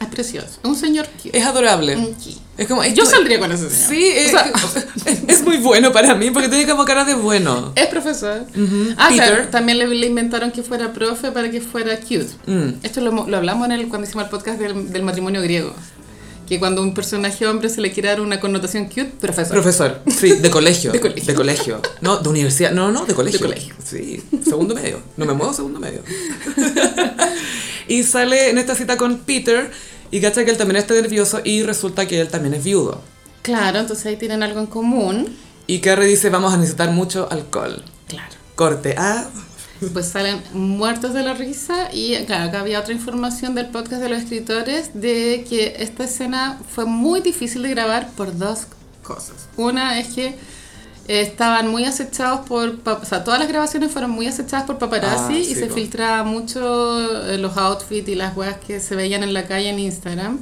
Es precioso. Es un señor cute. es adorable. Es como, Yo saldría con ese señor. Sí, es, O sea, es, es muy bueno para mí porque tiene como cara de bueno. es profesor. Ujú. Ah, Peter. también le, le inventaron que fuera profe para que fuera cute. Mm. Esto lo, lo hablamos en el, cuando hicimos el podcast del, del matrimonio griego. Que cuando a un personaje hombre se le quiere dar una connotación cute, profesor. Profesor, sí, de colegio. De colegio. De colegio. No, de universidad. No, no, de colegio. De colegio. Sí, segundo medio. No me muevo segundo medio. y sale en esta cita con Peter y cacha que él también está nervioso y resulta que él también es viudo. Claro, entonces ahí tienen algo en común. Y Carrie dice, vamos a necesitar mucho alcohol. Claro. Corte A. Pues salen muertos de la risa y claro, acá había otra información del podcast de los escritores de que esta escena fue muy difícil de grabar por dos cosas. Una es que eh, estaban muy acechados por, o sea, todas las grabaciones fueron muy acechadas por paparazzi Ah, y sí, se po. filtraba mucho eh, los outfits y las weas que se veían en la calle en Instagram.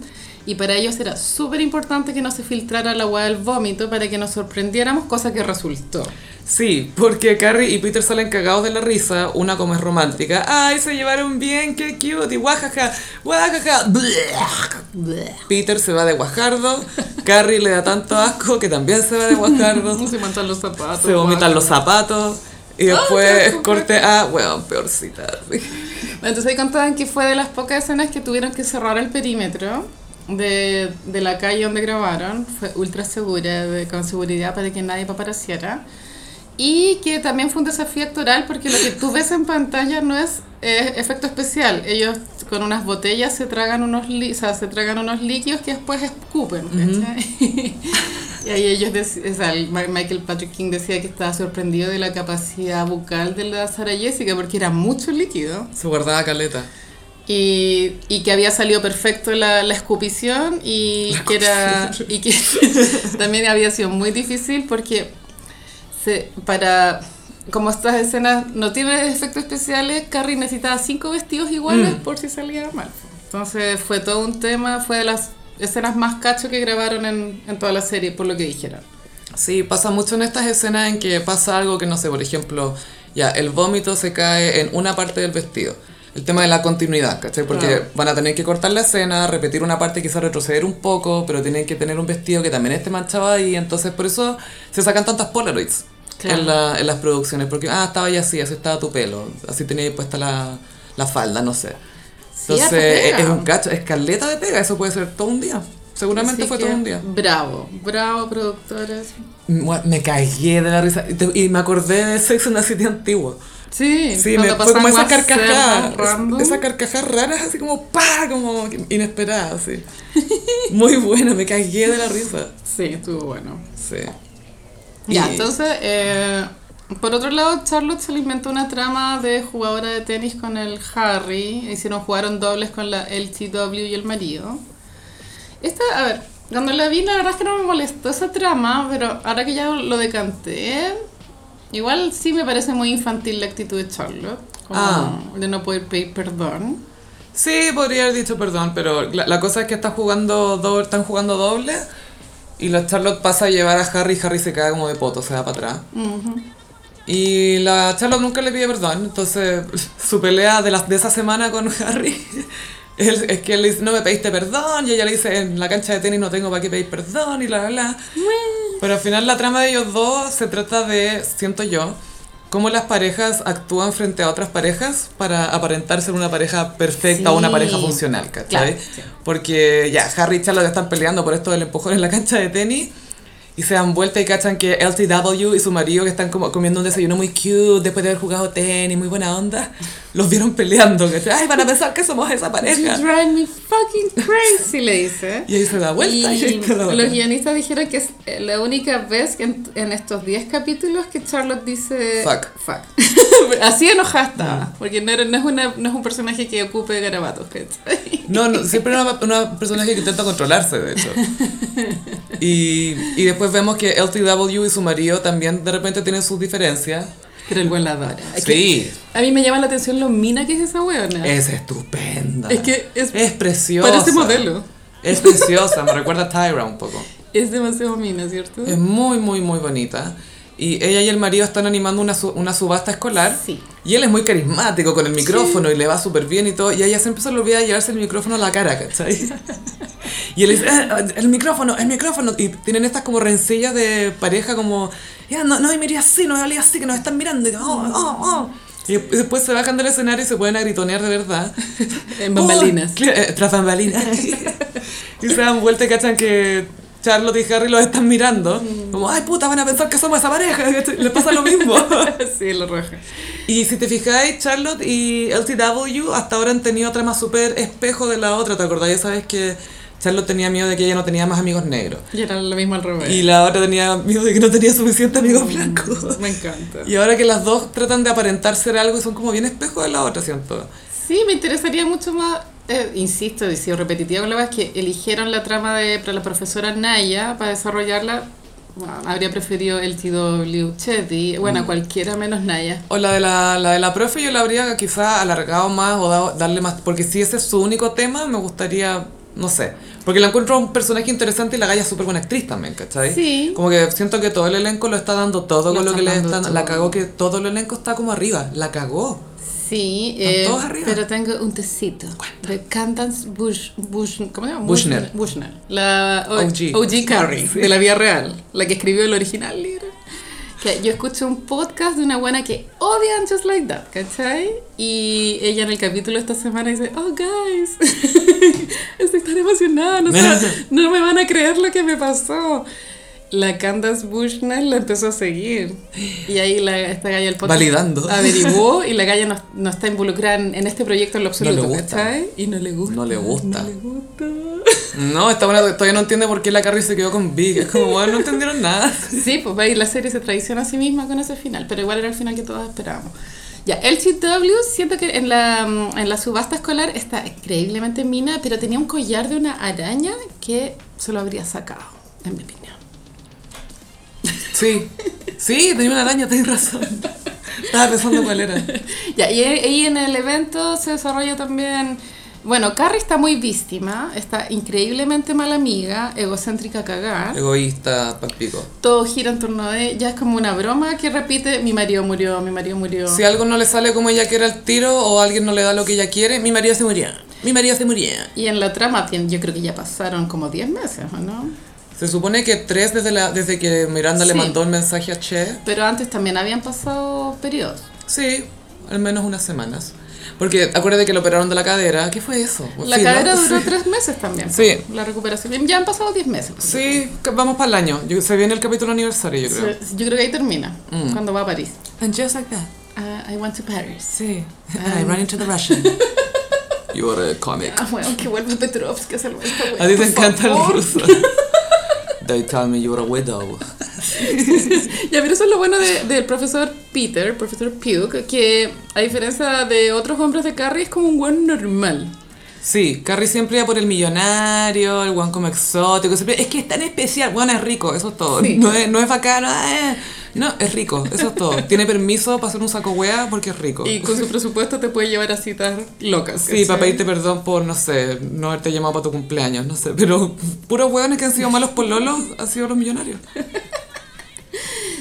Y para ellos era súper importante que no se filtrara la wea del vómito para que nos sorprendiéramos, cosa que resultó. Sí, porque Carrie y Peter salen cagados de la risa, una como es romántica. Ay, se llevaron bien, qué cute, y guajaja, guajaja. Peter se va de Guajardo, Carrie le da tanto asco que también se va de Guajardo, Se mantan los zapatos. se vomitan los guau. zapatos y después corte a, weón, peorcita. Entonces ahí contaban que fue de las pocas escenas que tuvieron que cerrar el perímetro de, de la calle donde grabaron. Fue ultra segura, de- con seguridad para que nadie paparaciera. Y que también fue un desafío actoral porque lo que tú ves en pantalla no es eh, efecto especial. Ellos con unas botellas se tragan unos, li- o sea, se tragan unos líquidos que después escupen. ¿cachai? y ahí ellos o sea, Michael Patrick King decía que estaba sorprendido de la capacidad bucal de la Sara Jessica porque era mucho líquido. Se guardaba caleta. Y, y que había salido perfecto la, la escupición y que era y que también había sido muy difícil porque se, para como estas escenas no tienen efectos especiales Carrie necesitaba cinco vestidos iguales Mm. por si salía mal entonces fue todo un tema fue de las escenas más cacho que grabaron en, en toda la serie por lo que dijeron Sí, pasa mucho en estas escenas en que pasa algo que no sé, por ejemplo, ya, el vómito se cae en una parte del vestido. El tema de la continuidad, ¿cachai? Porque Claro. van a tener que cortar la escena, repetir una parte, quizás retroceder un poco, pero tienen que tener un vestido que también esté manchado ahí, entonces por eso se sacan tantas Polaroids Claro. en, la- en las producciones, porque, ah, estaba ya así, así estaba tu pelo, así tenía puesta la, la falda, no sé. Entonces, es, es un cacho, es caleta de pega, eso puede ser todo un día. Seguramente Así fue todo un día. bravo bravo productores Me cagué de la risa y me acordé de Sex and the City antiguo. Sí, Sí, me, fue como esa carcajada, esa carcajada rara, así como pa, como inesperada, así. Muy buena, me cagué de la risa. Sí, estuvo bueno. Sí. Ya, Y- entonces, eh, por otro lado, Charlotte se le inventó una trama de jugadora de tenis con el Harry. Hicieron, jugaron dobles con la LTW y el marido. Esta, a ver, cuando la vi, la verdad es que no me molestó esa trama, pero ahora que ya lo decanté, igual sí me parece muy infantil la actitud de Charlotte. Como Ah. de no poder pedir perdón. Sí, podría haber dicho perdón, pero la, la cosa es que está jugando do- están jugando doble y la Charlotte pasa a llevar a Harry y Harry se cae como de poto, se va para atrás. Y la Charlotte nunca le pide perdón, entonces su pelea de, las de esa semana con Harry es, es que él le dice, no me pediste perdón, y ella le dice, en la cancha de tenis no tengo para qué pedir perdón, y bla, bla, bla. Pero al final la trama de ellos dos se trata de, siento yo, cómo las parejas actúan frente a otras parejas para aparentar ser una pareja perfecta o una pareja funcional, ¿cachai? Claro, sí. Porque ya, Harry y Charlotte están peleando por esto del empujón en la cancha de tenis y se dan vuelta y cachan que LTW y su marido que están como comiendo un desayuno muy cute después de haber jugado tenis, muy buena onda, los vieron peleando, ¿cachai? Ay, van a pensar que somos esa You pareja. drive me fucking crazy, le dice. Y ahí se da vuelta y, ahí se da Y vuelta. los guionistas dijeron que es eh, la única vez que en, en estos 10 capítulos que Charlotte dice Fuck. fuck. Así enojada estaba, porque no, era- no, es una, no es un personaje que ocupe garabatos, ¿cachai? No, no, siempre una, una personaje que intenta controlarse, de hecho. Y, y después vemos que LTW y su marido también de repente tienen sus diferencias. Pero el buen la que Sí, A mí me llama la atención lo mina que es esa weona. es estupenda. Es que es- es preciosa. Parece modelo. Es preciosa, me recuerda a Tyra un poco. Es demasiado mina, ¿cierto? Es muy, muy, muy bonita. Y ella y el marido están animando una, su- una subasta escolar. Sí. Y él es muy carismático con el micrófono y le va súper bien y todo. Y a ella siempre se le olvida llevarse el micrófono a la cara, ¿cachai? Y él dice, "Eh, el micrófono, el micrófono. Y tienen estas como rencillas de pareja como, ya, no, no me iría así, no me haría así, que nos están mirando. Y, oh, oh, oh. Y después se bajan del escenario y se pueden a gritonear de verdad. En bambalinas. Eh, tras bambalinas. y se dan vuelta y cachan que Charlotte y Harry los están mirando. Como, ay puta, van a pensar que somos esa pareja. Les pasa lo mismo. sí, lo roja. y si te fijáis, Charlotte y LTW hasta ahora han tenido trama súper espejo de la otra. ¿Te acordás? Ya sabes que Charlotte tenía miedo de que ella no tenía más amigos negros. Y era lo mismo al revés. Y la otra tenía miedo de que no tenía suficientes amigos blancos. Me encanta. Y ahora que las dos tratan de aparentar ser algo y son como bien espejo de la otra, siento. Sí, me interesaría mucho más, eh, insisto, y sigo repetitiva con la verdad, es que eligieron la trama de para la profesora Naya para desarrollarla. Bueno, habría preferido el TW Chetty, bueno, Mm. cualquiera menos Naya. O la de la, la de la profe yo la habría quizá alargado más o dado- darle más, porque si ese es su único tema, me gustaría, no sé, porque la encuentro un personaje interesante y la galla es súper buena actriz también, ¿cachai? Sí. Como que siento que todo el elenco lo está dando todo Lo con lo que le están, todo. la cagó que todo el elenco está como arriba, la cagó. Sí, eh, todos arriba. pero tengo un tecito de Candance Bush, Bush, ¿cómo se llama? Bushner. Bushner. La o- OG. OG sí. de la vida real, la que escribió el original libro. Que yo escuché un podcast de una buena que odian Just Like That, ¿cachai? Y ella en el capítulo esta semana dice, oh guys, estoy tan emocionada, no, no me van a creer lo que me pasó. La Candace Bushnell la empezó a seguir. Y ahí la, esta galla del podcast Validando. averiguó y la galla no, no está involucrada en, en este proyecto en lo absoluto, No le gusta. ¿cachai? Y no le gusta. No le gusta. No le gusta. No, esta buena todavía no entiende por qué la Carrie se quedó con Big, es como, bueno, no entendieron nada. Sí, pues y la serie se traiciona a sí misma con ese final, pero igual era el final que todos esperábamos. Ya, el CW siento que en la, mm, en la subasta escolar está increíblemente mina, pero tenía un collar de una araña que se lo habría sacado, en mi opinión. Sí, sí, tenía una araña, tenés razón. Estaba pensando cuál era. Ya, y en el evento se desarrolla también. Bueno, Carrie está muy víctima, está increíblemente mala amiga, egocéntrica a cagar. Egoísta, palpico. Todo gira en torno de ella, es como una broma que repite: mi marido murió, mi marido murió. Si algo no le sale como ella quiere al tiro o alguien no le da lo que ella quiere, mi marido se murió. Mi marido se murió. Y en la trama, yo creo que ya pasaron como 10 meses, ¿o no? Se supone que tres desde, la, desde que Miranda le Sí. mandó el mensaje a Che. Pero antes también habían pasado periodos. Sí, al menos unas semanas. Porque acuérdate que lo operaron de la cadera. ¿Qué fue eso? La Sí, ¿no? cadera duró Sí. tres meses también. Sí. La recuperación. Ya han pasado 10 meses. Sí, vamos para el año. Yo- se viene el capítulo aniversario, yo creo. Yo creo que ahí termina, Mm. cuando va a París. And just like that. Ah, I went to Paris. Sí. And I ran into the Russian. You are a comic. Ah, bueno, que vuelva Petrovsky a salvar esta wea, A ti te encanta el ruso. They tell me you're a widow. Ya, pero eso es lo bueno de- del profesor Peter, profesor Pugh, que a diferencia de otros hombres de Carrie es como un buen normal. Sí, Carrie siempre iba por el millonario, el guan como exótico. Siempre, es que es tan especial, bueno, es rico, eso es todo. Sí, no, es, no es bacano, eh. no, es rico, eso es todo. Tiene permiso para hacer un saco wea porque es rico. Y con su presupuesto te puede llevar a citas locas. Sí, ¿cachai? para pedirte perdón por, no sé, no haberte llamado para tu cumpleaños, no sé. Pero puros hueones que han sido malos por Lolo han sido los millonarios.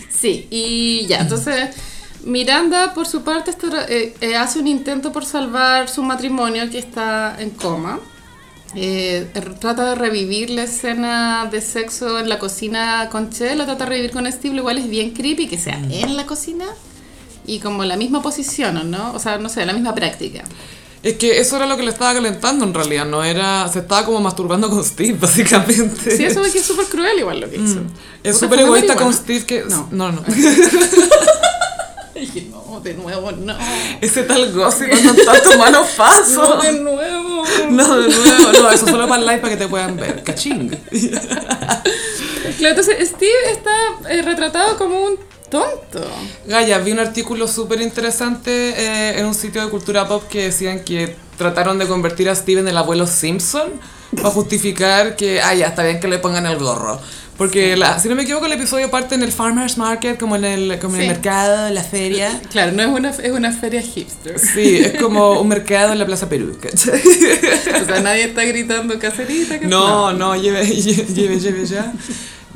Sí, y ya, entonces Miranda por su parte está- eh, eh, hace un intento por salvar su matrimonio que está en coma. Eh, r- trata de revivir la escena de sexo en la cocina con Che, lo trata de revivir con Steve, lo igual es bien creepy que sea en la cocina y como la misma posición, ¿no? O sea, no sé, la misma práctica. Es que eso era lo que le estaba calentando en realidad, no era... Se estaba como masturbando con Steve, básicamente. Sí, eso es que es súper cruel igual lo que hizo. Mm. Es súper egoísta con Steve que... No. No, no. Dije, no, de nuevo, no. Ese tal gossip cuando estás tomando paso. No, de nuevo. No, de nuevo, no, eso solo para el live para que te puedan ver. Caching. Claro, entonces Steve está eh, retratado como un tonto. Gaya, vi un artículo súper interesante eh, en un sitio de cultura pop que decían que trataron de convertir a Steve en el abuelo Simpson para justificar que, ah, ya, está bien que le pongan el gorro. Porque, la, si no me equivoco, el episodio parte en el Farmer's Market, como en el, como en el Sí. mercado, en la feria. Claro, no es una, es una feria hipster. Sí, es como un mercado en la Plaza Perú, ¿cachai? O sea, nadie está gritando caserita. que- No, no, lleve, lleve, lleve, lleve ya.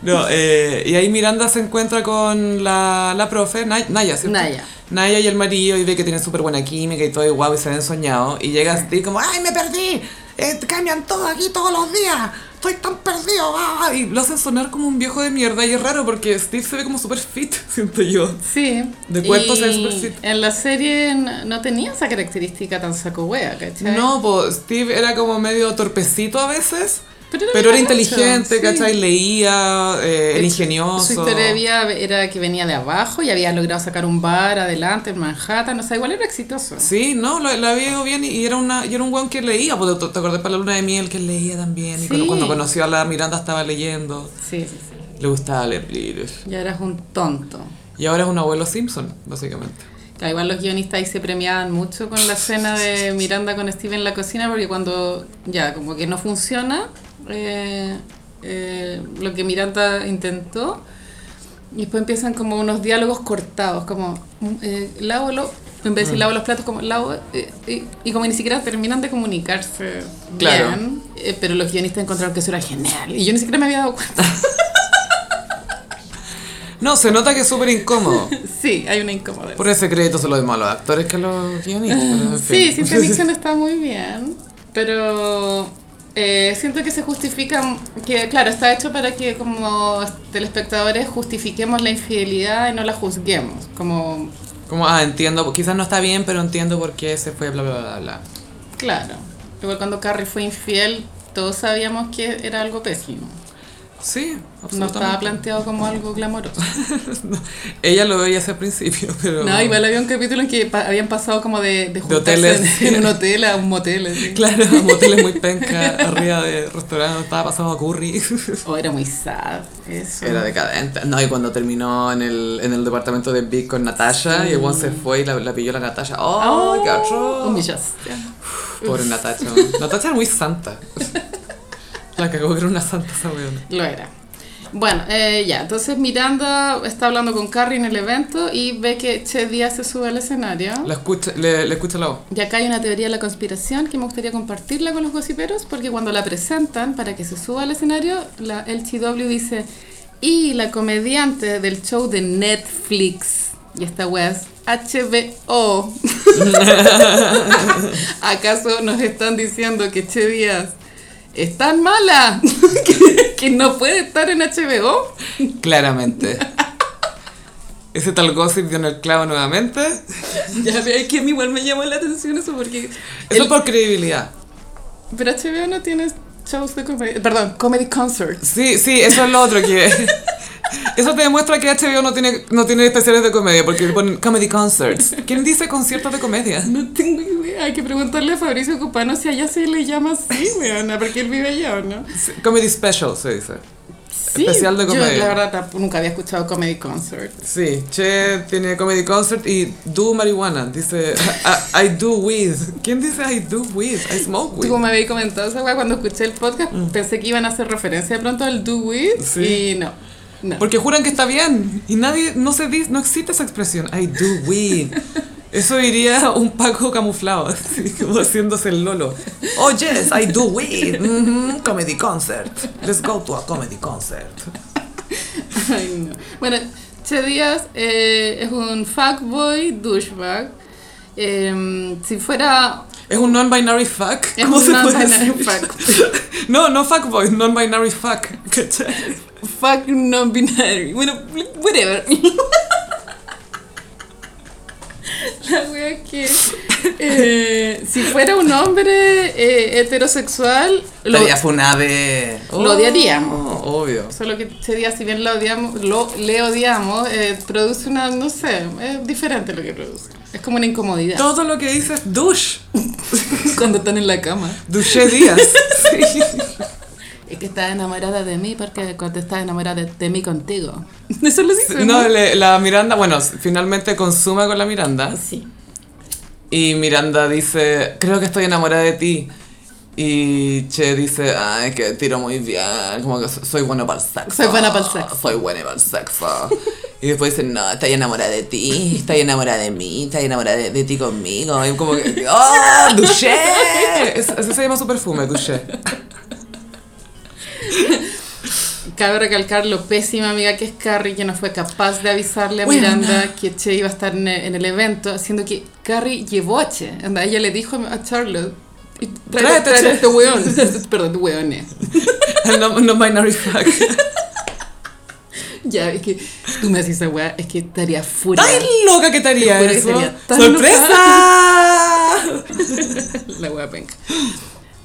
No, eh, y ahí Miranda se encuentra con la, la profe, Nay- Naya, ¿cierto? Naya. Naya y el marido y ve que tienen súper buena química y todo y guau y se ven soñado. Y llega Steve como, ¡ay, me perdí! Eh, cambian todo aquí todos los días. Estoy tan perdido. ah", Y lo hacen sonar como un viejo de mierda y es raro porque Steve se ve como súper fit, siento yo. Sí. De cuerpo Y se ve súper fit. En la serie no tenía esa característica tan saco wea, ¿cachai? No, pues Steve era como medio torpecito a veces. Pero era, Pero era bien inteligente, sí. ¿cachai? Leía, eh, era Su ingenioso. historia de vida era que venía de abajo y había logrado sacar un bar adelante en Manhattan. O sea, igual era exitoso. Sí, no, lo, lo había ido bien y, y era, una, y era un weón que leía, porque te, te acordás para la luna de miel que leía también. Y cuando, Sí. cuando conoció a la Miranda estaba leyendo, Sí, sí, sí. le gustaba leer libros. Ya eras un tonto. Y ahora es un abuelo Simpson, básicamente. Claro, igual los guionistas ahí se premiaban mucho con la escena de Miranda con Steve en la cocina porque cuando ya como que no funciona eh, eh, lo que Miranda intentó y después empiezan como unos diálogos cortados como eh, lavo lo- en vez de decir lavo los platos como lavo eh, y, y como ni siquiera terminan de comunicarse Claro. bien eh, pero los guionistas encontraron que eso era genial y yo ni siquiera me había dado cuenta No, se nota que es súper incómodo. sí hay una incomodidad Por ese crédito se lo demás a los actores que a los guionistas. Sí. Ciencia Ficción está muy bien, pero eh, siento que se justifica, que claro, está hecho para que como telespectadores justifiquemos la infidelidad y no la juzguemos, como, Como, ah, entiendo, quizás no está bien, pero entiendo por qué se fue, bla, bla, bla, bla. claro, igual cuando Carrie fue infiel, todos sabíamos que era algo pésimo, Sí, no absolutamente. estaba planteado como algo glamoroso. No, Ella lo veía hace principio, pero... No, igual había un capítulo en que pa- habían pasado como de, de juntarse hoteles. en, en un hotel a un motel. así. Claro, moteles muy penca, arriba de restaurante, estaba pasando a curry. Oh, era muy sad, eso. Era decadente. No, y cuando terminó en el, en el departamento de Big con Natasha y el one se fue y la, la pilló la Natasha. ¡Oh, qué atroz! Humillaste. Pobre Natasha. Natasha era muy santa. La cagó que era una santa esa weona. Lo era. Bueno, eh, ya, entonces Miranda está hablando con Carrie en el evento y ve que Che Díaz se sube al escenario. La escucha, le, le escucha la voz. Y acá hay una teoría de la conspiración que me gustaría compartirla con los gossiperos porque cuando la presentan para que se suba al escenario, la LTW dice, y la comediante del show de Netflix, y esta wea es HBO. ¿Acaso nos están diciendo que Che Díaz es tan mala que, que no puede estar en HBO? Claramente. Ese tal gossip dio en el clavo nuevamente. Ya ve que a mí igual me llamó la atención eso porque... Eso el- es por credibilidad. Pero HBO no tiene shows de comedia, perdón, comedy concerts. Sí, sí, eso es lo otro que... Eso te demuestra que HBO no tiene, no tiene especiales de comedia, porque ponen comedy concerts. ¿Quién dice conciertos de comedia? No tengo idea, hay que preguntarle a Fabricio Cupano si allá se le llama así, weona, porque él vive allá, ¿o no? Comedy special se dice. Sí, especial de yo comedia. la verdad nunca había escuchado Comedy Concert. Sí, Che tiene comedy concert y do marihuana. Dice, I, I do weed. ¿Quién dice I do weed? I smoke weed. como me habías comentado esa cuando escuché el podcast, pensé que iban a hacer referencia de pronto al do with Mm. Sí. y no. no. Porque juran que está bien y nadie, no se dice, no existe esa expresión. I do weed. Eso diría un Paco camuflado, así como haciéndose el lolo. Oh yes, I do weed. Mhm, comedy concert. Let's go to a comedy concert. Ay, no. Bueno, Che Díaz eh, es un fuckboy douchebag. Eh, si fuera Es un non-binary fuck. es ¿Cómo un se puede non-binary decir? fuck. No, no fuckboy, non-binary fuck. ¿cachai? fuck non-binary. Bueno, whatever. La wea es que eh, si fuera un hombre eh, heterosexual, lo, Estaría funade. Lo odiaríamos. Oh, Obvio. Solo que ese día, si bien lo odiamos, lo, le odiamos, eh, produce una, no sé, es diferente lo que produce. Es como una incomodidad. Todo lo que dices, douche. Cuando están en la cama. Douche Díaz. Sí. Es que estás enamorada de mí porque cuando estás enamorada de, de mí contigo. Eso lo dice, No, ¿no? le- la Miranda, bueno, finalmente consuma con la Miranda. Sí. Y Miranda dice, creo que estoy enamorada de ti. Y Che dice, ay, que tiro muy bien, como que so- soy bueno para el sexo. Soy buena para el sexo. Soy buena para el sexo. y después dice, no, estoy enamorada de ti, estoy enamorada de mí, estoy enamorada de, de ti conmigo. Y como que, ¡oh, Duché! Ese se llama su perfume, Duché. Cabe recalcar lo pésima amiga que es Carrie, que no fue capaz de avisarle a. Miranda que Che iba a estar en el, en el evento, haciendo que Carrie llevó a Che. Anda, ella le dijo a Charlotte, Tráete, Che. este weón. Perdón, weones. No, no binary fuck. Ya, es que tú me decís esa weá, es que estaría furia. ¡Ay, loca que que eso! tan ¡Sorpresa! La wea penca.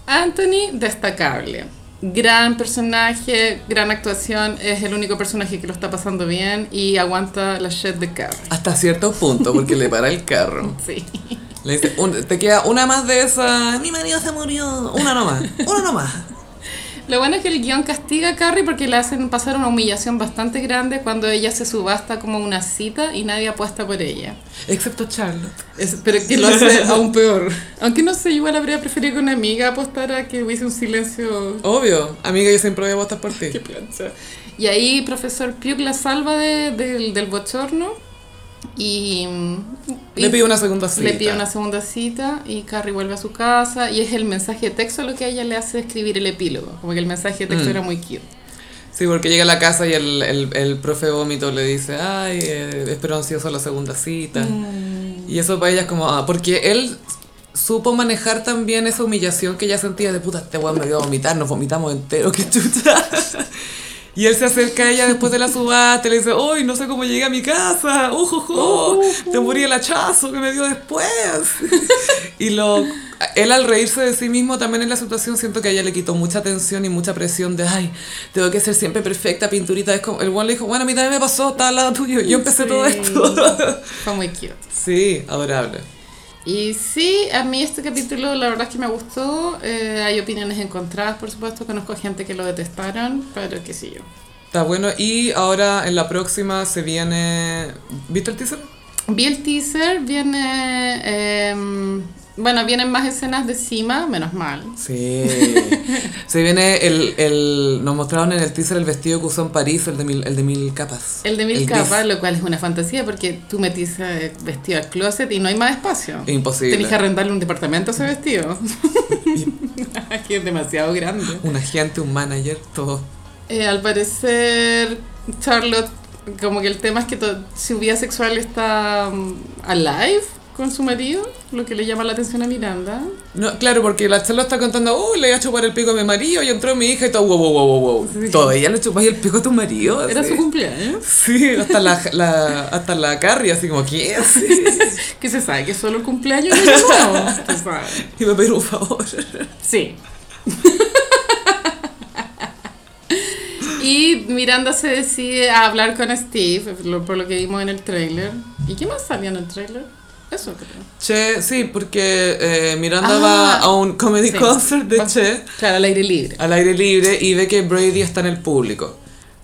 Anthony, destacable. Gran personaje, gran actuación. Es el único personaje que lo está pasando bien y aguanta la shit de Carrie. Hasta cierto punto, porque le para el carro. Sí. Le dice, "Un- te queda una más de esa. Mi marido se murió. Una nomás. Una nomás. Lo bueno es que el guion castiga a Carrie porque le hacen pasar una humillación bastante grande cuando ella se subasta como una cita y nadie apuesta por ella. Excepto Charlotte. Es- pero que lo hace aún peor. Aunque no sé, igual habría preferido que una amiga apostara que hubiese un silencio Obvio. Amiga, yo siempre voy a votar por ti. Qué plancha. Y ahí profesor Pugh la salva de- del- del bochorno y, y Le pido una segunda cita. le pide una segunda cita y Carrie vuelve a su casa y es el mensaje de texto lo que a ella le hace escribir el epílogo. Como que el mensaje de texto Mm. era muy cute. Sí, porque llega a la casa y el, el, el profe vómito le dice, ay, eh, espero ansioso la segunda cita. Mm. Y eso para ella es como, ah, porque él supo manejar también esa humillación que ella sentía de puta, este weón me dio a vomitar, nos vomitamos entero, qué chucha. Y él se acerca a ella después de la subasta y le dice, uy, no sé cómo llegué a mi casa, ujujú, te morí el hachazo que me dio después. y lo, él al reírse de sí mismo también en la situación siento que a ella le quitó mucha tensión y mucha presión de, ay, tengo que ser siempre perfecta, pinturita. Es como, el weón le dijo, bueno, a mí también me pasó, estaba al lado tuyo, yo empecé todo esto. Fue muy cute. sí, adorable. Y sí, a mí este capítulo la verdad es que me gustó. Eh, hay opiniones encontradas, por supuesto. Conozco gente que lo detestaron, pero qué sé yo. Está bueno. Y ahora en la próxima se viene. ¿Viste el teaser? Vi el teaser, viene... em, bueno, vienen más escenas de cima, menos mal. Sí. se viene el, el. Nos mostraron en el teaser el vestido que usó en París, el de mil, el de mil capas. El de mil capas, lo cual es una fantasía porque tú metís ese vestido al closet y no hay más espacio. Imposible. Tenés que arrendarle un departamento a ese vestido. que es demasiado grande. Un agente, un manager, todo. Eh, al parecer, Charlotte, como que el tema es que su vida sexual está um, alive con su marido, lo que le llama la atención a Miranda. No, claro, porque la charla está contando, uy, le iba a chupar el pico a mi marido y entró mi hija y todo, wow, wow, wow, wow, wow. Sí. Todavía le chupáis el pico a tu marido. Era así. su cumpleaños. Sí, hasta la, la, hasta la Carrie, así como, ¿qué? Sí. Que se sabe que es solo el cumpleaños no, sabe. Y me pedir un favor. Sí. Y Miranda se decide a hablar con Steve, por lo que vimos en el trailer. ¿Y qué más salía en el trailer? Eso creo. Che, sí, porque eh, Miranda Ah, va a un comedy sí. concert de Va- Che Claro, al aire libre. al aire libre y ve que Brady está en el público.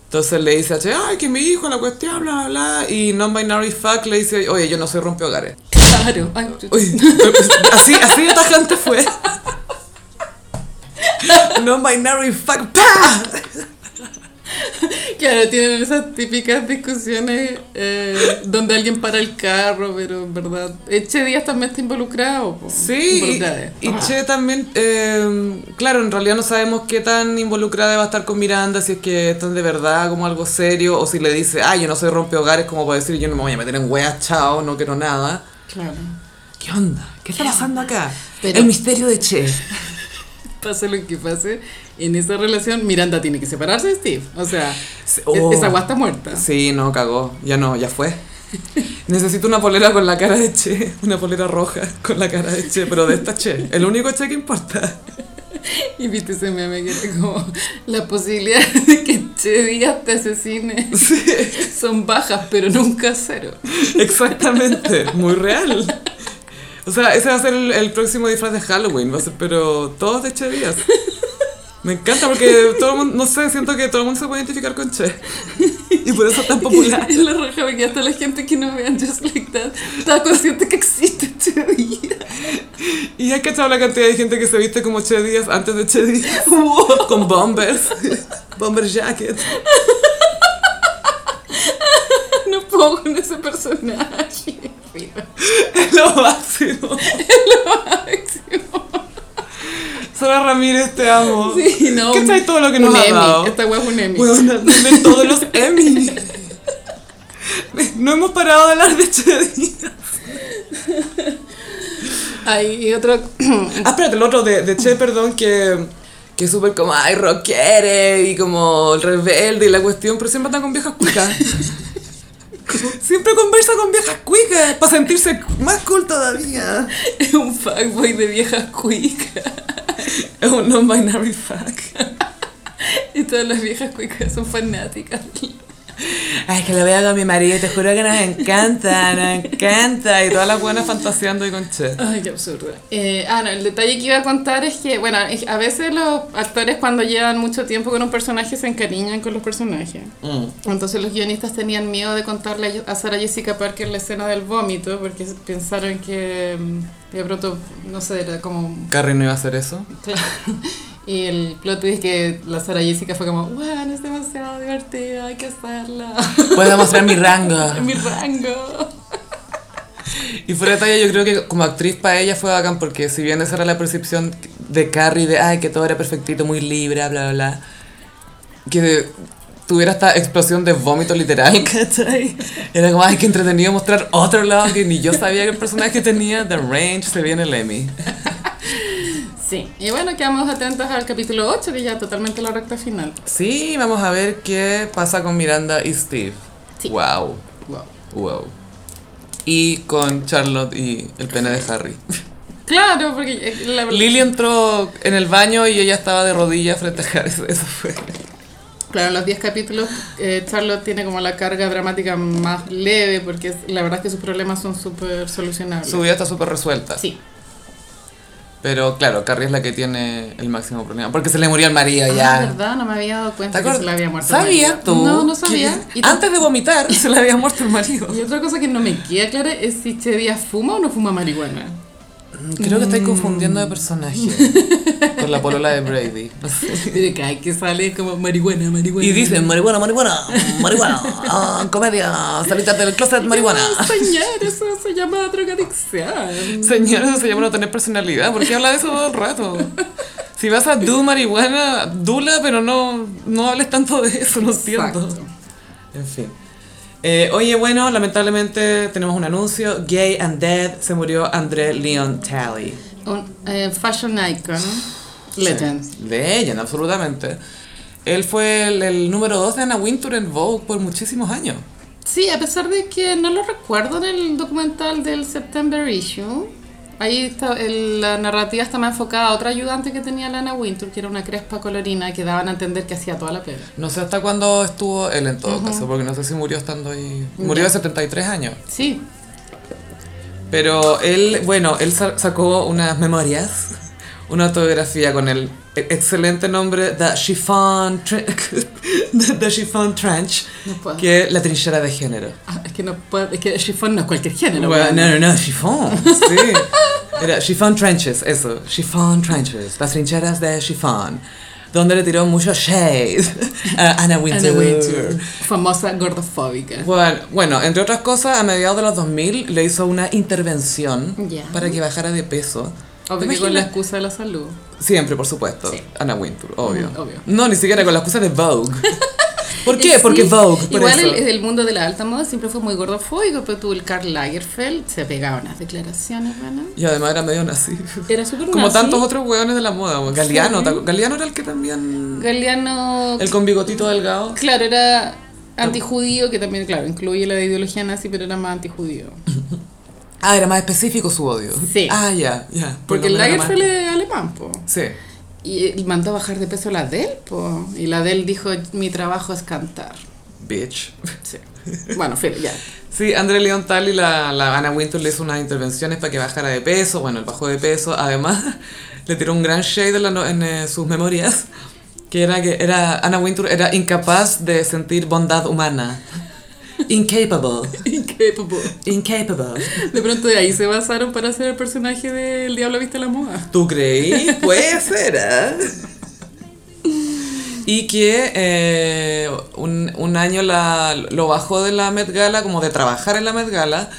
Entonces le dice a Che, ay, que mi hijo, la cuestión, bla, bla, bla. Y Non-Binary Fuck le dice, oye, yo no soy rompehogares. Claro. Ay, Uy, así, así de tajante fue. Non-Binary Fuck, ¡pa! Claro, tienen esas típicas discusiones eh, donde alguien para el carro, pero en verdad, Eche Díaz también está involucrado. po, Sí, y, y Che también, eh, claro, en realidad no sabemos qué tan involucrada va a estar con Miranda, si es que están de verdad como algo serio, o si le dice, ay, yo no soy rompehogares, como para decir, yo no me voy a meter en weas, chao, no quiero nada. Claro. ¿Qué onda? ¿Qué está pasando acá? Pero- El misterio de Che. Pase lo que pase, en esa relación Miranda tiene que separarse de Steve. O sea, e- oh. esa agua está muerta. Sí, no, cagó. Ya no, ya fue. Necesito una polera con la cara de Che, una polera roja con la cara de Che, pero de esta Che, el único Che que importa. Y viste ese meme que era como la posibilidad de que Che Díaz te asesine Sí, son bajas, pero nunca cero. exactamente, muy real. O sea, ese va a ser el, el próximo disfraz de Halloween, va a ser, pero todos de Che Díaz. Me encanta porque todo el mundo, no sé, siento que todo el mundo se puede identificar con Che. Y por eso es tan popular. Es la raja porque hasta la gente que no vean Just Like That está consciente que existe Che Díaz. Y hay que echar la cantidad de gente que se viste como Che Díaz antes de Che Díaz. Con bombers. Bomber jacket. No puedo con ese personaje. Es lo máximo. Máximo. Sara Ramírez, te amo. Sí, no. ¿Qué sabes todo lo que nos un ha Emmy. dado? Esta wea es un Emmy. Bueno, dame todos los Emmy. No hemos parado de hablar de Che Díaz. Ay, y otro. Ah, espérate, el otro de, de Che, perdón, que, que es súper como, ay, rockere y como el rebelde y la cuestión, pero siempre anda con viejas cuicas. Siempre conversa con viejas cuicas para sentirse más cool todavía. es un fuckboy de viejas cuicas. Es un non-binary fuck. Y todas las viejas cuicas son fanáticas. Ay, que lo vea con mi marido, te juro que nos encanta, nos encanta. Y todas las buenas fantaseando y con Che. Ay, qué absurdo. Eh, ah, no, el detalle que iba a contar es que, bueno, a veces los actores cuando llevan mucho tiempo con un personaje se encariñan con los personajes. Mm. Entonces los guionistas tenían miedo de contarle a Sarah Jessica Parker la escena del vómito porque pensaron que mm, de pronto, no sé, era como... Carrie no iba a hacer eso. Claro. Y el plot twist que la Sarah Jessica fue como, bueno, es demasiado divertida, hay que hacerla. Puedo mostrar mi rango. mi rango. Y fuera de talla, yo creo que como actriz para ella fue bacán porque si bien esa era la percepción de Carrie de ay, que todo era perfectito, muy libre, bla, bla, bla, que tuviera esta explosión de vómito literal, ¿cachai? Era como, ay, qué entretenido mostrar otro lado que ni yo sabía que el personaje tenía, The Range, se viene el Emmy. Sí. Y bueno, quedamos atentos al capítulo 8, que ya es totalmente la recta final. Sí, vamos a ver qué pasa con Miranda y Steve. Sí. Wow, Wow. wow. Y con Charlotte y el pene de Harry. Claro, porque eh, la Lily entró en el baño y ella estaba de rodillas frente a Harry. Eso fue. Claro, en los 10 capítulos eh, Charlotte tiene como la carga dramática más leve porque es- la verdad es que sus problemas son súper solucionables. Su vida está súper resuelta. Sí. Pero claro, Carrie es la que tiene el máximo problema. Porque se le murió el marido Ah, ya. verdad, no me había dado ¿Te cuenta que se le había muerto. ¿Sabías tú? No, no sabía. Y, antes de vomitar se le había muerto el marido. y otra cosa que no me queda clara es si Che Díaz fuma o no fuma marihuana. Creo que estáis confundiendo de personaje. con la polola de Brady. No. Mire, cada vez que sale como marihuana, marihuana. Y dicen, marihuana, marihuana, marihuana, ah, comedia, salita del closet, marihuana. No, señor, eso se llama drogadicción. Señora, eso se llama no tener personalidad. ¿Por qué habla de eso todo el rato? Si vas a do marihuana, dula, pero no, no hables tanto de eso, siento. Exacto. En fin. Eh, oye, bueno, lamentablemente tenemos un anuncio. Gay and Dead se murió André Leon Talley. Un eh, fashion icon. Legend. Sí, Legend, absolutamente. Él fue el, el número 2 de Anna Wintour en Vogue por muchísimos años. Sí, a pesar de que no lo recuerdo en el documental del September Issue. Ahí está, el- la narrativa está más enfocada a otra ayudante que tenía Lana Wintour, que era una crespa colorina que daban a entender que hacía toda la pega. No sé hasta cuándo estuvo él en todo caso, porque no sé si murió estando ahí. Murió de 73 años. Sí, Pero él, bueno, él sa- sacó unas memorias, una autobiografía con el excelente nombre The Chiffon, The Chiffon Trench, No que es la trinchera de género. Ah, es que no puedo, es que chiffon no es cualquier género. Bueno, no, no, no, chiffon, sí. Era chiffon trenches, eso, chiffon trenches, las trincheras de chiffon, donde le tiró mucho shade a Anna Wintour. Anna Wintour, famosa gordofóbica. Bueno, bueno, entre otras cosas, a mediados de los 2000 le hizo una intervención Ya. para que bajara de peso. Obvio ¿Te que con la excusa de la salud. Siempre, por supuesto. Sí. Anna Wintour, obvio. Mm, obvio. No, ni siquiera con la excusa de Vogue. ¿Por qué? Sí, Porque Vogue, por Igual eso. el, el mundo de la alta moda siempre fue muy gordofóbico, pero tú, el Karl Lagerfeld, se pegaba unas declaraciones, ¿verdad? Y además era medio nazi. Era súper Como nazi. tantos otros hueones de la moda. Galeano, Sí. ¿te acu- Galeano era el que también... Galeano, El con bigotito delgado. claro, era antijudío, que también, claro, incluye la ideología nazi, pero era más antijudío. Ah, era más específico su odio. Sí. Ah, ya, ya. Porque el Lagerfeld es alemán, po. Sí. Y él mandó a bajar de peso la Adele, po. Y la Adele dijo, mi trabajo es cantar. Bitch. Sí. Bueno, Phil, ya. Sí, André Leon Talley, la, la Anna Wintour le hizo unas intervenciones para que bajara de peso. Bueno, él bajó de peso. Además, le tiró un gran shade en, la en, eh, sus memorias. Que era que era, Anna Wintour era incapaz de sentir bondad humana. Incapable. Incapable. Incapable. De pronto de ahí se basaron para hacer el personaje del Diablo Viste la Moda. ¿Tú creí? Puede ser, ¿eh? Y que eh, un, un año la, lo bajó de la Met Gala, como de trabajar en la Met Gala,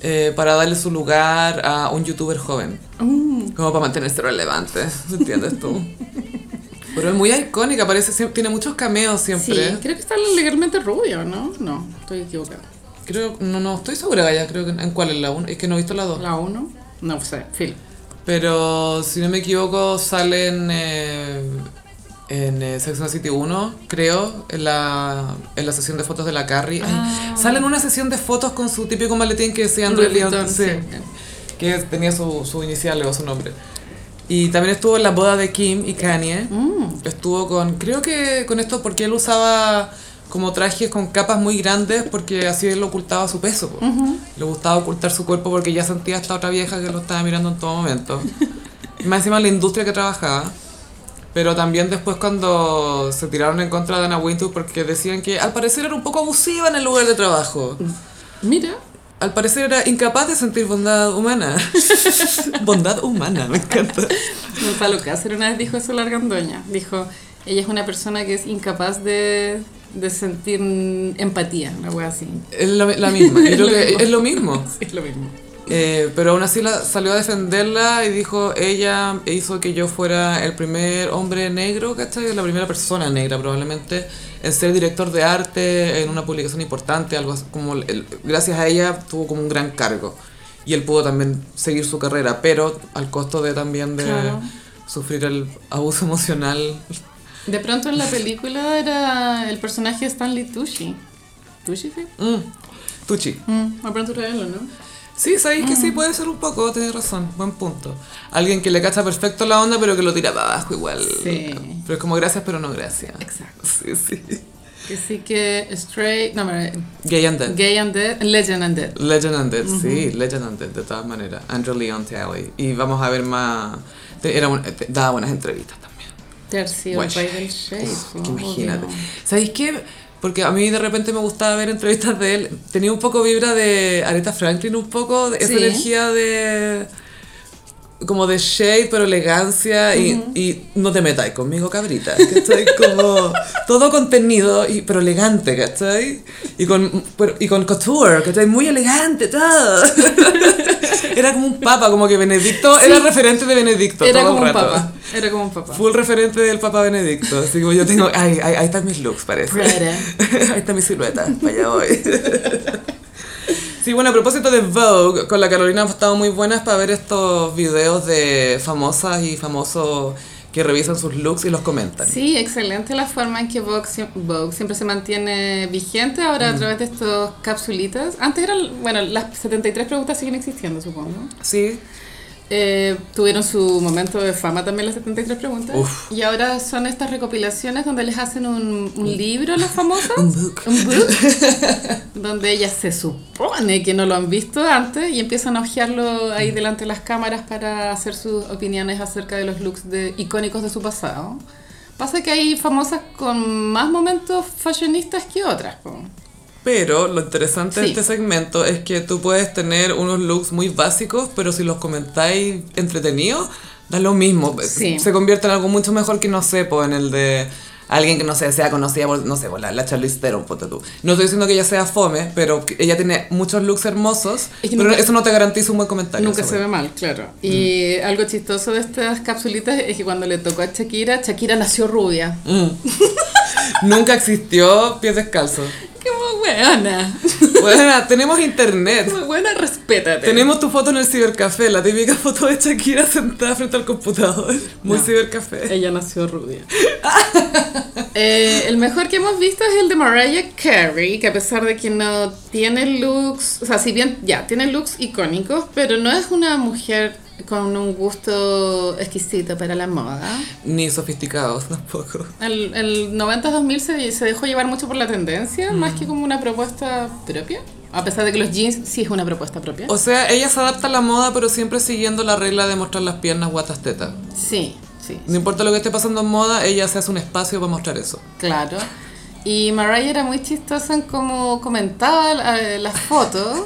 eh, para darle su lugar a un youtuber joven. Mm. Como para mantenerse relevante, ¿entiendes tú? Pero es muy icónica, parece, tiene muchos cameos Sí, siempre. creo que está legalmente rubio, ¿no? No, estoy equivocada. Creo, no, no, estoy segura, Gaya, creo que en cuál es la 1, es que no he visto la 2. ¿La 1? No sé, Phil. Pero si no me equivoco, sale en, eh, en eh, Sex and the City 1, creo, en la, en la sesión de fotos de la Carrie. Ay, Ah. Sale en una sesión de fotos con su típico maletín que decía Andrew Leon, sí, sí. que tenía su, su inicial o su nombre. Y también estuvo en la boda de Kim y Kanye. Mm. Estuvo con, creo que con esto porque él usaba como trajes con capas muy grandes porque así él ocultaba su peso. po. Le gustaba ocultar su cuerpo porque ya sentía esta otra vieja que lo estaba mirando en todo momento. Y más encima en la industria que trabajaba. Pero también después cuando se tiraron en contra de Anna Wintour porque decían que al parecer era un poco abusiva en el lugar de trabajo. Mira, Al parecer era incapaz de sentir bondad humana. bondad humana, me encanta. Gonzalo Cáceres una vez dijo eso a la argandoña. Dijo, ella es una persona que es incapaz de, de sentir empatía, una wea así. Es la, la misma. Lo que es lo mismo. Sí, es lo mismo. Eh, pero aún así la, salió a defenderla y dijo, ella hizo que yo fuera el primer hombre negro, ¿cachai? La primera persona negra probablemente en ser director de arte en una publicación importante, algo así como, el- gracias a ella tuvo como un gran cargo. Y él pudo también seguir su carrera, pero al costo de también de Claro. sufrir el abuso emocional. De pronto en la película era el personaje Stanley Tucci. ¿Tucci sí? Mm. Tucci. Mm, de pronto era él, ¿o ¿no? Sí, sabéis que sí puede ser un poco, tienes razón, buen punto. Alguien que le cacha perfecto la onda, pero que lo tira para abajo igual. Sí. Pero es como gracias, pero no gracias. Exacto. Sí, sí. Que sí que Straight, no, me- Gay and Dead. Gay and Dead, Legend and Dead. Legend and Dead, sí, Legend and Dead, de todas maneras. Andrew Leon Talley. Y vamos a ver más. Era un- daba buenas entrevistas también. Tercio, el Guay. rey del. Uf, que imagínate. obvio. ¿Sabéis qué? Porque a mí de repente me gustaba ver entrevistas de él. Tenía un poco vibra de Aretha Franklin, un poco, esa Sí. energía de. Como de shade, pero elegancia y, y no te metáis conmigo, cabrita. ¿Cachai? Como todo contenido, y, pero elegante, ¿cachai? Y con, pero- y con couture, ¿cachai? Muy elegante, todo. Era como un papa, como que Benedicto era referente de Benedicto. Era todo el como un papá. Era como un papá. Full referente del Papa Benedicto. Así como yo tengo. Ay, ahí están mis looks, parece. Ahí está mi silueta. Allá voy. Sí, bueno, a propósito de Vogue, con la Carolina hemos estado muy buenas para ver estos videos de famosas y famosos que revisan sus looks y los comentan. Sí, excelente la forma en que Vogue, Vogue siempre se mantiene vigente ahora a través de estos capsulitas. Antes eran, bueno, las 73 preguntas siguen existiendo, supongo. Sí, Eh, tuvieron su momento de fama también las 73 preguntas. Uf. Y ahora son estas recopilaciones donde les hacen un, un libro a las famosas. Un book. Un book. donde ellas se supone que no lo han visto antes y empiezan a hojearlo ahí delante de las cámaras para hacer sus opiniones acerca de los looks de, icónicos de su pasado. Pasa que hay famosas con más momentos fashionistas que otras. Pero lo interesante de este segmento es que tú puedes tener unos looks muy básicos, pero si los comentáis entretenidos, da lo mismo. Sí. Se convierte en algo mucho mejor que, no pues en el de alguien que no sé, sea conocida por, no sé, por la, la Charlize Theron, ponte tú. No estoy diciendo que ella sea fome, pero ella tiene muchos looks hermosos, Es que pero nunca- eso no te garantiza un buen comentario. Nunca se ve mal, claro. Y algo chistoso de estas capsulitas es que cuando le tocó a Shakira, Shakira nació rubia. Mm. Nunca existió pies descalzos. Como buena. Bueno, tenemos internet. Como buena, respétate. Tenemos tu foto en el cibercafé, la típica foto de Shakira sentada frente al computador. Muy No. cibercafé. Ella nació rubia. Eh, el mejor que hemos visto es el de Mariah Carey, que a pesar de que no tiene looks, o sea, si bien ya tiene looks icónicos, pero no es una mujer con un gusto exquisito para la moda. Ni sofisticados tampoco. El, el 90-2000 se, se dejó llevar mucho por la tendencia, más que como una propuesta propia. A pesar de que los jeans sí es una propuesta propia. O sea, ella se adapta a la moda, pero siempre siguiendo la regla de mostrar las piernas, guatas, tetas. Sí, sí, No importa lo que esté pasando en moda, ella se hace un espacio para mostrar eso. claro. Y Mariah era muy chistosa en cómo comentaba la- las fotos.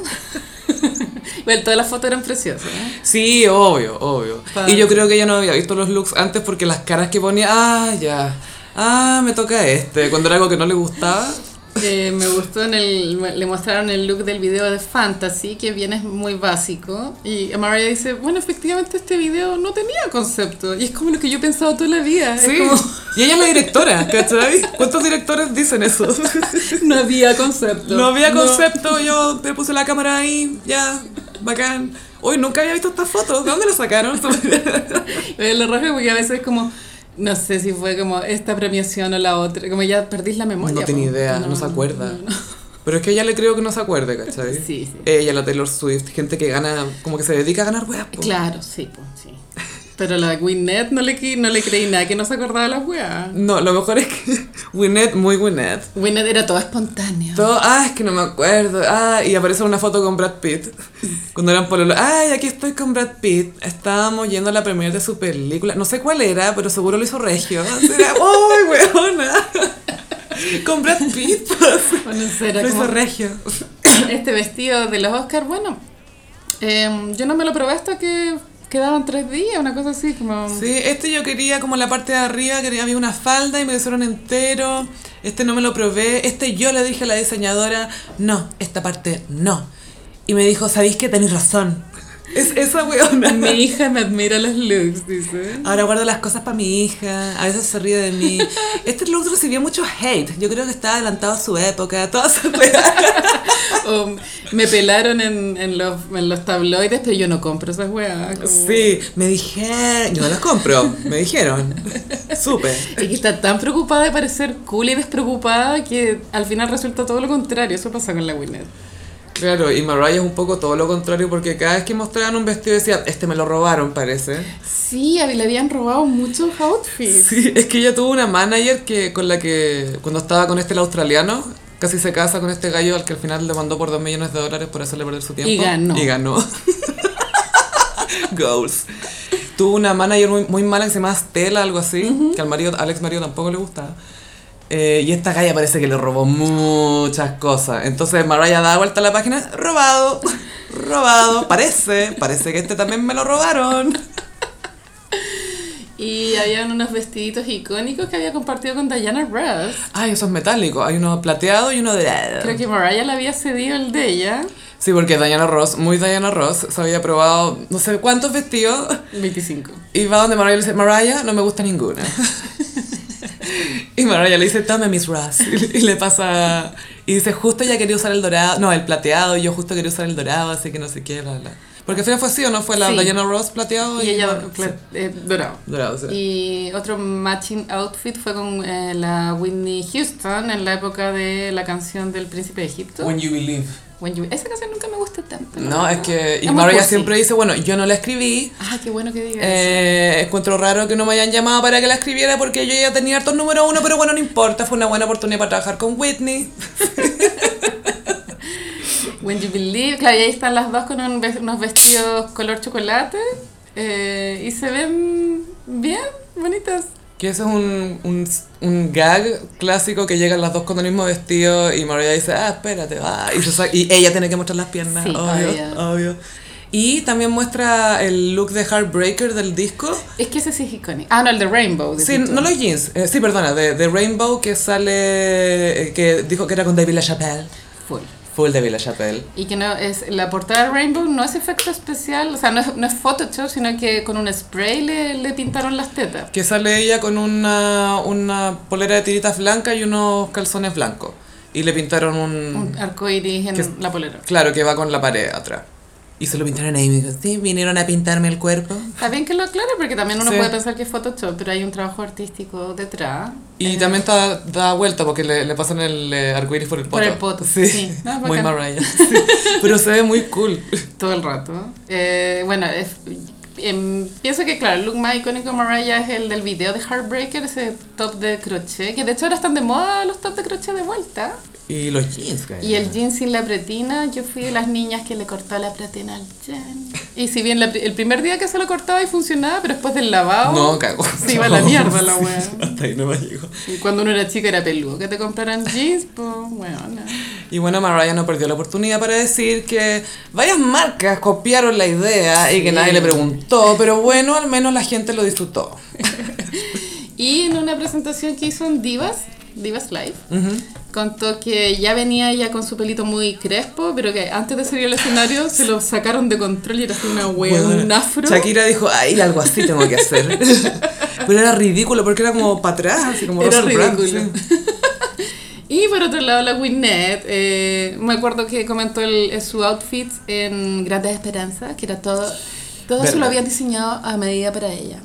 bueno, todas las fotos eran preciosas. ¿eh? Sí, obvio, obvio. Y yo creo que ella no había visto los looks antes porque las caras que ponía, ah, ya, ah, me toca este. Cuando era algo que no le gustaba. Eh, me gustó en el. Le mostraron el look del video de Fantasy, que bien es muy básico. Y Mariah dice: Bueno, efectivamente este video no tenía concepto. Y es como lo que yo he pensado toda la vida. Es Sí. como, Y ella es la directora, ¿cachai? ¿Cuántos directores dicen eso? no había concepto. No había concepto, yo te puse la cámara ahí, ya, bacán. Uy, nunca había visto estas fotos, ¿de dónde las sacaron? Eh, Lo rojo porque a veces es como. No sé si fue como esta premiación o la otra. Como ya perdís la memoria. No tiene po. idea, no, se acuerda. no, no. Pero es que ella le creo que no se acuerde, ¿cachai? Sí, sí. Ella, la Taylor Swift, gente que gana, como que se dedica a ganar weas. Claro, sí, pues sí. Pero la Gwyneth no le, no le creí nada que no se acordaba de las weas. No, lo mejor es que Winnet, muy Winnet. Gwyneth era todo espontáneo. Todo, ah, es que no me acuerdo. Ah, y aparece una foto con Brad Pitt. Cuando eran pololo. Ay, aquí estoy con Brad Pitt. Estábamos yendo a la premiere de su película. No sé cuál era, pero seguro lo hizo Regio. Era, ¡Uy, weona! Con Brad Pitt. Bueno, será Lo hizo Regio. este vestido de los Oscars, bueno, em, yo no me lo probé hasta que quedaban tres días, una cosa así, como... Sí, este yo quería como la parte de arriba, quería había una falda y me lo hicieron entero. Este no me lo probé. Este yo le dije a la diseñadora, no, esta parte no. Y me dijo, ¿sabéis que tenéis razón? Es esa weona. Mi hija me admira los looks, dice. Ahora guardo las cosas para mi hija, a veces se ríe de mí. Este look recibió mucho hate. Yo creo que está adelantado a su época, todas esas. O me pelaron en, en, los, en los tabloides, pero yo no compro esas weas. como- Sí, me dijeron, yo no las compro, me dijeron. Supe. Es que está tan preocupada de parecer cool y despreocupada que al final resulta todo lo contrario. Eso pasa con la Gwyneth. Claro, y Mariah es un poco todo lo contrario porque cada vez que mostraban un vestido decía, este me lo robaron, parece. Sí, a- le habían robado muchos outfits. Sí, es que ella tuvo una manager que con la que cuando estaba con este el australiano, casi se casa con este gallo al que al final le mandó por dos millones de dólares por hacerle perder su tiempo. Y ganó. Y ganó. Goals. Tuvo una manager muy, muy mala que se llama Stella, algo así, que al marido, Alex marido tampoco le gustaba. Eh, y esta galla parece que le robó muchas cosas. Entonces Mariah da vuelta a la página, robado, robado, parece, parece que este también me lo robaron. Y habían unos vestiditos icónicos que había compartido con Diana Ross. Ay, esos metálicos, hay uno plateado y uno de... Creo que Mariah le había cedido el de ella. Sí, porque Diana Ross, muy Diana Ross, se había probado no sé cuántos vestidos 25. y va donde Mariah le dice, Mariah, no me gusta ninguna. y Mariah le dice, tome Miss Ross. Y, y le pasa... Y dice, justo ella quería usar el dorado, no, el plateado, y yo justo quería usar el dorado, así que no sé qué, bla, bla. Porque al final fue así, ¿o no? Fue la Sí. Diana Ross plateado Y ella, sí, eh, dorado. dorado, sí. Y otro matching outfit fue con eh, la Whitney Houston en la época de la canción del Príncipe de Egipto. When You Believe. When You- Esa canción nunca me guste tanto. No, es que... Y Mariah siempre dice, bueno, yo no la escribí. Ah, qué bueno que digas Eh, encuentro raro que no me hayan llamado para que la escribiera porque yo ya tenía hartos número uno, pero bueno, no importa, fue una buena oportunidad para trabajar con Whitney. When You Believe, claro, y ahí están las dos con un unos vestidos color chocolate eh, y se ven bien, bonitas. Que eso es un, un, un gag clásico que llegan las dos con el mismo vestido y Mariah dice, ah, espérate, va. Y, y ella tiene que mostrar las piernas, Sí, obvio, obvio. obvio. Y también muestra el look de Heartbreaker del disco. Es que ese sí es icónico. Ah, no, el de Rainbow. Sí, no los jeans, eh, sí, perdona, de, de Rainbow que sale, eh, que dijo que era con David LaChapelle. Full. Full David LaChapelle. Y que no es la portada de Rainbow no es efecto especial, o sea, no es, no es Photoshop, sino que con un spray le, le pintaron las tetas. Que sale ella con una, una polera de tiritas blancas y unos calzones blancos. Y le pintaron un... Un arco iris en Que- la polera. Claro, que va con la pared atrás. Y se lo pintaron ahí y me dijo, sí, vinieron a pintarme el cuerpo. Está bien que lo aclare porque también uno Sí. puede pensar que es Photoshop, pero hay un trabajo artístico detrás. Y Eh, también está, da vuelta porque le, le pasan el eh, arcoíris por el poto. Por el poto, Sí, sí. No, muy. Mariah. sí. Pero se ve muy cool. todo el rato. Eh, bueno, es- em, pienso que, claro, el look más icónico de Mariah es el del video de Heartbreaker, ese top de crochet, que de hecho ahora están de moda los top de crochet de vuelta. Y los jeans, Y el jean sin la pretina, yo fui de las niñas que le cortó la pretina al jean. Y si bien la el primer día que se lo cortaba y funcionaba, pero después del lavado, No, cago. se iba a la mierda la Sí, wea. Hasta ahí no me llegó. Y cuando uno era chica era peludo, que te compraran jeans, pues bueno, no. Y bueno, Mariah no perdió la oportunidad para decir que varias marcas copiaron la idea y que Sí. nadie le preguntó, pero bueno, al menos la gente lo disfrutó. Y en una presentación que hizo en Divas, Divas Live, contó que ya venía ella con su pelito muy crespo, pero que antes de salir al escenario se lo sacaron de control y era así una wea, Bueno, un afro. Shakira dijo, ay, algo así tengo que hacer. Pero era ridículo porque era como para atrás, así como Era Brand, ridículo. sí. Y por otro lado, la Winnet, eh, me acuerdo que comentó el, su outfit en Grandes Esperanzas, que era todo, todo eso lo habían diseñado a medida para ella.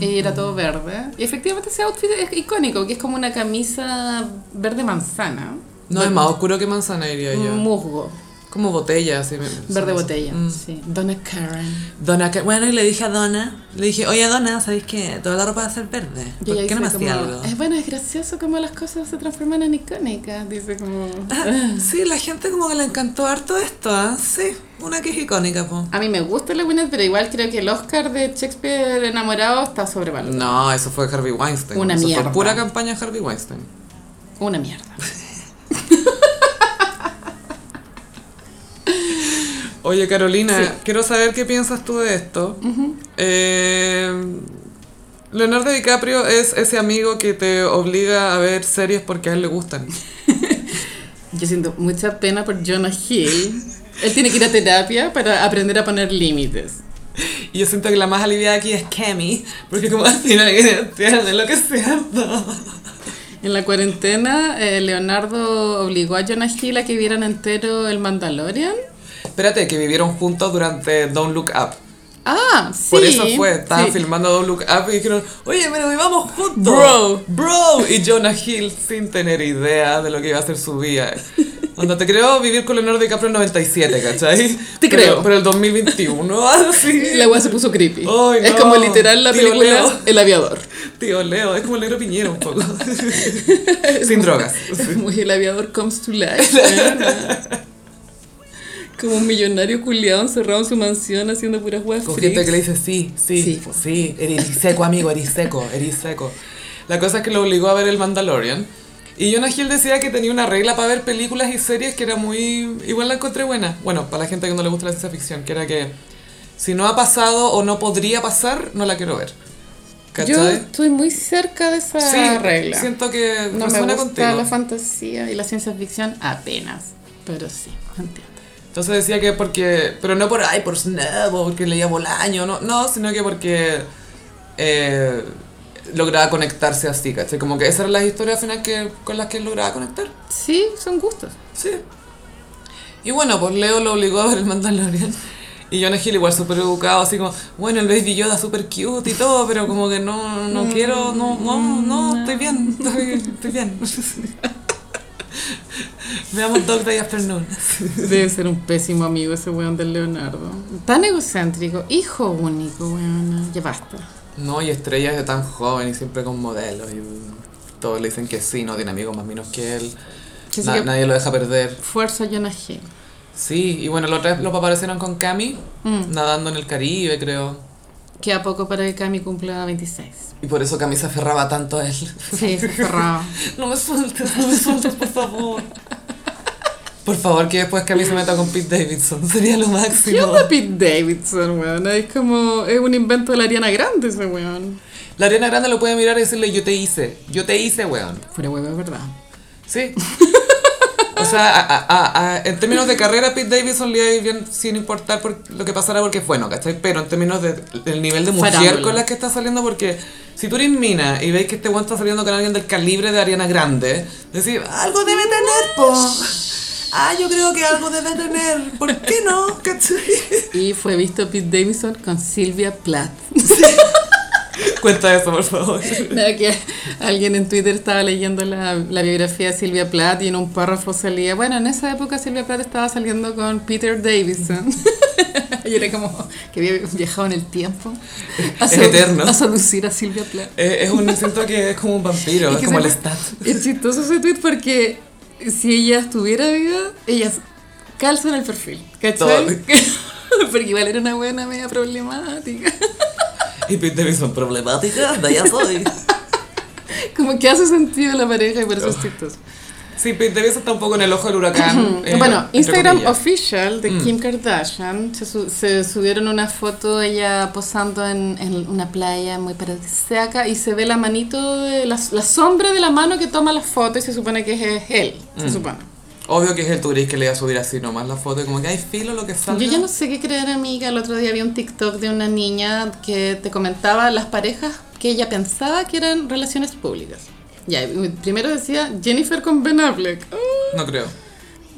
Y era todo verde. Y efectivamente ese outfit es icónico, que es como una camisa verde manzana. No, es más oscuro que manzana, diría yo. Musgo. Como botella, así. Verde botella, Mm. sí. Donna Karen. Donna, que- bueno, y le dije a Donna, le dije, oye Donna, ¿sabéis qué? Toda la ropa va a ser verde. ¿Por qué no me hacía algo? Es bueno, es gracioso como las cosas se transforman en icónicas. Dice como... Ah, sí, la gente como que le encantó harto esto, ¿ah? Sí, una que es icónica, po. A mí me gusta la Winnet, pero igual creo que el Oscar de Shakespeare enamorado está sobrevalorado. No, eso fue Harvey Weinstein. Una eso mierda. Fue pura campaña Harvey Weinstein. Una mierda. Oye, Carolina, Sí. quiero saber qué piensas tú de esto. Eh, Leonardo DiCaprio es ese amigo que te obliga a ver series porque a él le gustan. Yo siento mucha pena por Jonah Hill. Él tiene que ir a terapia para aprender a poner límites. Y yo siento que la más aliviada aquí es Kemi, porque como al final entiende lo que es cierto. En la cuarentena, eh, Leonardo obligó a Jonah Hill a que vieran entero el Mandalorian. Espérate, que vivieron juntos durante Don't Look Up. Ah, sí. Por eso fue, estaban sí. filmando Don't Look Up y dijeron, oye, pero vivamos juntos. Bro. Bro. Y Jonah Hill sin tener idea de lo que iba a ser su vida. Cuando te creo vivir con Leonardo DiCaprio en 97, ¿cachai? Te Pero- creo. Pero el 2021, así. La weá se puso creepy. Es no. como literal la Tío película Leo. El Aviador. Tío Leo, es como el negro Piñero un poco. sin drogas. Es muy El Aviador comes to life. como un millonario culiado encerrado en su mansión haciendo puras weas Con gente que le dice sí, sí, Sí, sí, po. eres seco, amigo, eres seco, eres seco. La cosa es que lo obligó a ver el Mandalorian. Y Jonah Hill decía que tenía una regla para ver películas y series que era muy... Igual la encontré buena. Bueno, para la gente que no le gusta la ciencia ficción, que era que si no ha pasado o no podría pasar, no la quiero ver. Yo ¿Cachai? estoy muy cerca de esa Sí, regla. siento que no me gusta contigo. la fantasía y la ciencia ficción apenas. Pero sí, entiendo. Entonces decía que porque, pero no por, ay, por Snap porque leía Bolaño, no, no, sino que porque eh, lograba conectarse así, ¿cachai? Como que esas eran las historias al final que, con las que él lograba conectar. Sí, son gustos. Sí. Y bueno, pues Leo lo obligó a ver el Mandalorian. Y Jonah Hill igual súper educado, así como, bueno, el Baby Yoda súper cute y todo, pero como que no, no quiero, no, no, no, estoy bien, estoy, estoy bien. Veamos Dog Day Afternoon. Debe ser un pésimo amigo ese weón del Leonardo. Tan egocéntrico, hijo único, weón. Ya basta. No, y estrellas de tan joven y siempre con modelos. Y todos le dicen que sí, no tiene amigos más menos que él. Sí, sí, Na- que- Nadie lo deja perder. Fuerza Jonah Hill. Sí, y bueno, los tres lo aparecieron con Cami, Mm. nadando en el Caribe, creo. Queda poco para que Cami cumpla 26. Y por eso Cami se aferraba tanto a él. Sí, se cerraba. No me sueltes, no me sueltes, por favor. Por favor, que después Cami se meta con Pete Davidson. Sería lo ¿Qué máximo. onda Pete Davidson, weón? Es como, es un invento de la Ariana Grande ese weón. La Ariana Grande lo puede mirar y decirle, yo te hice. Yo te hice, weón. Fuera weón, es verdad. Sí. O sea, a- a- a- en términos de carrera, Pete Davidson le iba bien sin importar por lo que pasara porque es bueno, ¿cachai? Pero en términos de- del nivel de mujer Farándula. con la que está saliendo, porque si tú eres mina y veis que este weón está saliendo con alguien del calibre de Ariana Grande, decís, algo debe tener, po. Ah, yo creo que algo debe tener. ¿Por qué no? ¿Cachai? Y fue visto Pete Davidson con Silvia Plath. Cuenta eso, por favor. Nada, que alguien en Twitter estaba leyendo la, la biografía de Silvia Plath y en un párrafo salía, bueno, en esa época Silvia Plath estaba saliendo con Peter Davidson. y era como que había viajado en el tiempo. A, Es eterno. a seducir a Silvia Plath. Eh, es un, siento que es como un vampiro, Es es que como el stat. Es chistoso ese tweet porque si ella estuviera viva, ella calza en el perfil. ¿Cachai? porque igual era una buena media problemática. Y Pete Davidson, problemática, de allá soy. Como que hace sentido la pareja y por eso es chistoso. Sí, Pete Davidson está un poco en el ojo del huracán. eh, bueno, Instagram official de Mm. Kim Kardashian se, su- se subieron una foto ella posando en, en una playa muy paradisíaca y se ve la manito de la, la sombra de la mano que toma la foto y se supone que es él, se Mm. supone. Obvio que es el turista que le iba a subir así nomás la foto, como que hay filo lo que salga. Yo ya no sé qué creer, amiga. El otro día vi un TikTok de una niña que te comentaba las parejas que ella pensaba que eran relaciones públicas. Ya, primero decía Jennifer con Ben Affleck. Ah. No creo.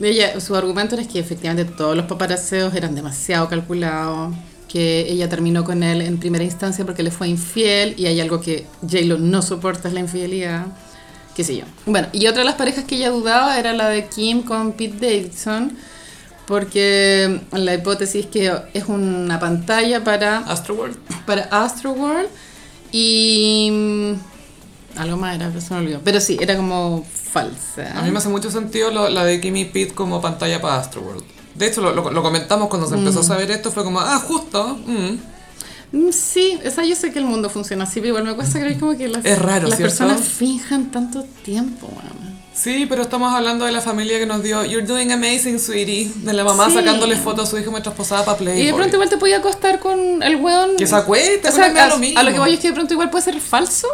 Ella, su argumento era que efectivamente todos los paparazzeos eran demasiado calculados, que ella terminó con él en primera instancia porque le fue infiel y hay algo que J-Lo no soporta es la infidelidad, qué sé yo. Bueno, y otra de las parejas que ella dudaba era la de Kim con Pete Davidson, porque la hipótesis que es una pantalla para, Astroworld. para Astroworld y... mm, algo más era, pero se me olvidó. Pero sí, era como falsa. A mí me hace mucho sentido lo- la de Kimmy Pitt como pantalla para Astroworld. De hecho, lo, lo- lo comentamos cuando se empezó a saber esto, fue como, ah, justo. mm. Mm, Sí, o sea, yo sé que el mundo funciona así, pero igual me cuesta creer como que las, Es raro, las ¿cierto? personas finjan tanto tiempo, weón. Sí, pero estamos hablando de la familia que nos dio You're doing amazing, sweetie. De la mamá Sí. sacándole fotos a su hijo mientras posaba para Playboy. Y de pronto igual te podía acostar con el weón. Que se acueste, o sea, me da a, lo mismo. a lo que voy es que de pronto igual puede ser falso,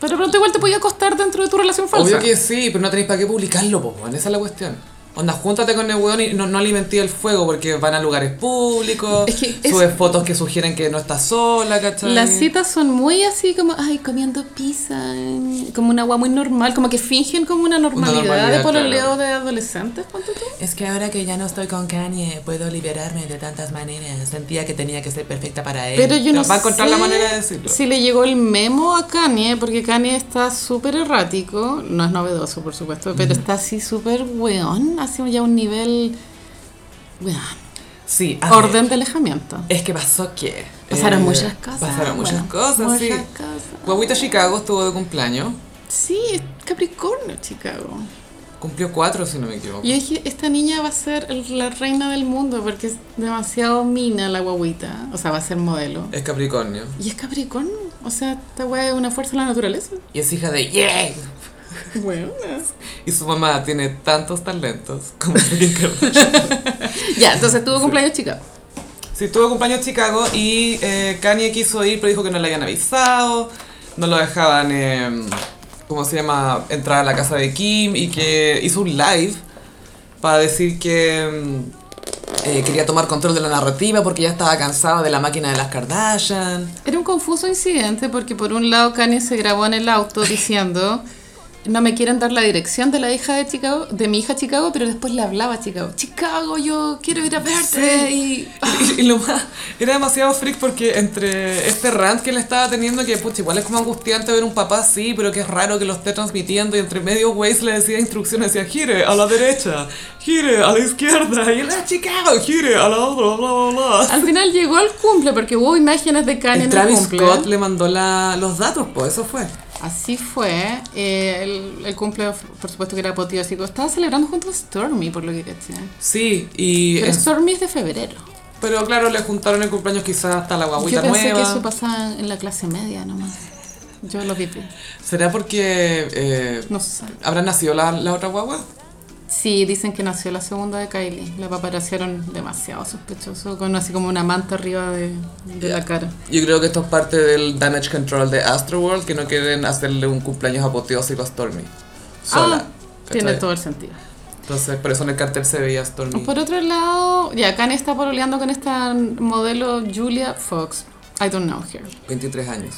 pero de pronto igual te podía acostar dentro de tu relación falsa. Obvio que sí, pero no tenéis para qué publicarlo, po, weón, esa es la cuestión. Onda, júntate con el weón y no, no alimenté el fuego porque van a lugares públicos, Es que es- subes fotos que sugieren que no estás sola, ¿cachai? Las citas son muy así como, ay, comiendo pizza, como una agua muy normal, como que fingen como una normalidad, normalidad, de pololeo claro. de adolescentes, ponte tú. Es que ahora que ya no estoy con Kanye, puedo liberarme de tantas maneras. Sentía que tenía que ser perfecta para él. Pero yo no Va a encontrar sé la manera de decirlo. si le llegó el memo a Kanye, porque Kanye está súper errático, no es novedoso por supuesto, pero está así súper weón, así ya un nivel, weón, Sí, a ver, orden de alejamiento. Es que pasó que... Pasaron eh, muchas cosas. Pasaron muchas weón, cosas, muchas sí. cosas. Guaguita Chicago estuvo de cumpleaños. Sí, es Capricornio, Chicago. Cumplió cuatro, si no me equivoco. Y yo dije, esta niña va a ser la reina del mundo porque es demasiado mina la guaguita. O sea, va a ser modelo. Es Capricornio. Y es Capricornio. O sea, esta weá es una fuerza de la naturaleza. Y es hija de Yeah. Bueno. Y su mamá tiene tantos talentos como Kim Kardashian. Ya, entonces tuvo cumpleaños Chicago. Sí, tuvo cumpleaños Chicago y eh, Kanye quiso ir, pero dijo que no le habían avisado, no lo dejaban, eh, ¿cómo se llama?, entrar a la casa de Kim y que hizo un live para decir que mm, eh, quería tomar control de la narrativa porque ya estaba cansado de la máquina de las Kardashian. Era un confuso incidente porque por un lado Kanye se grabó en el auto diciendo no me quieren dar la dirección de la hija de Chicago, de mi hija Chicago, pero después le hablaba a Chicago. Chicago, yo quiero ir a verte. Y, Y, y lo más, era demasiado freak porque entre este rant que le estaba teniendo, que pucha, igual es como angustiante ver un papá así, pero que es raro que lo esté transmitiendo, y entre medio Waze le decía instrucciones, decía gire a la derecha, gire a la izquierda, y él a Chicago, gire a la otra, bla, bla, bla. al final llegó al cumple porque hubo imágenes de Kanye en el Travis cumple. Scott le mandó la, los datos, pues eso fue. Así fue. Eh, el, el cumple, por supuesto que era apoteósico. Estaba celebrando junto a Stormy, por lo que caché. Sí, y... Pero es- Stormy es de febrero. pero claro, le juntaron el cumpleaños quizás hasta la Yo guaguita pensé nueva. que eso pasaba en la clase media nomás. Yo lo vi. ¿Será porque eh, No sé. habrá nacido la, la otra guagua? Sí, dicen que nació la segunda de Kylie. La paparazziaron demasiado sospechoso, con así como una manta arriba de, de la cara. Yo creo que esto es parte del damage control de Astroworld, que no quieren hacerle un cumpleaños apoteósico a Stormy. Sola. Ah, tiene todo el sentido. Entonces, por eso en el cartel se veía Stormy. Por otro lado, ya Kanye está pololeando con esta modelo Julia Fox. I don't know her. 23 años.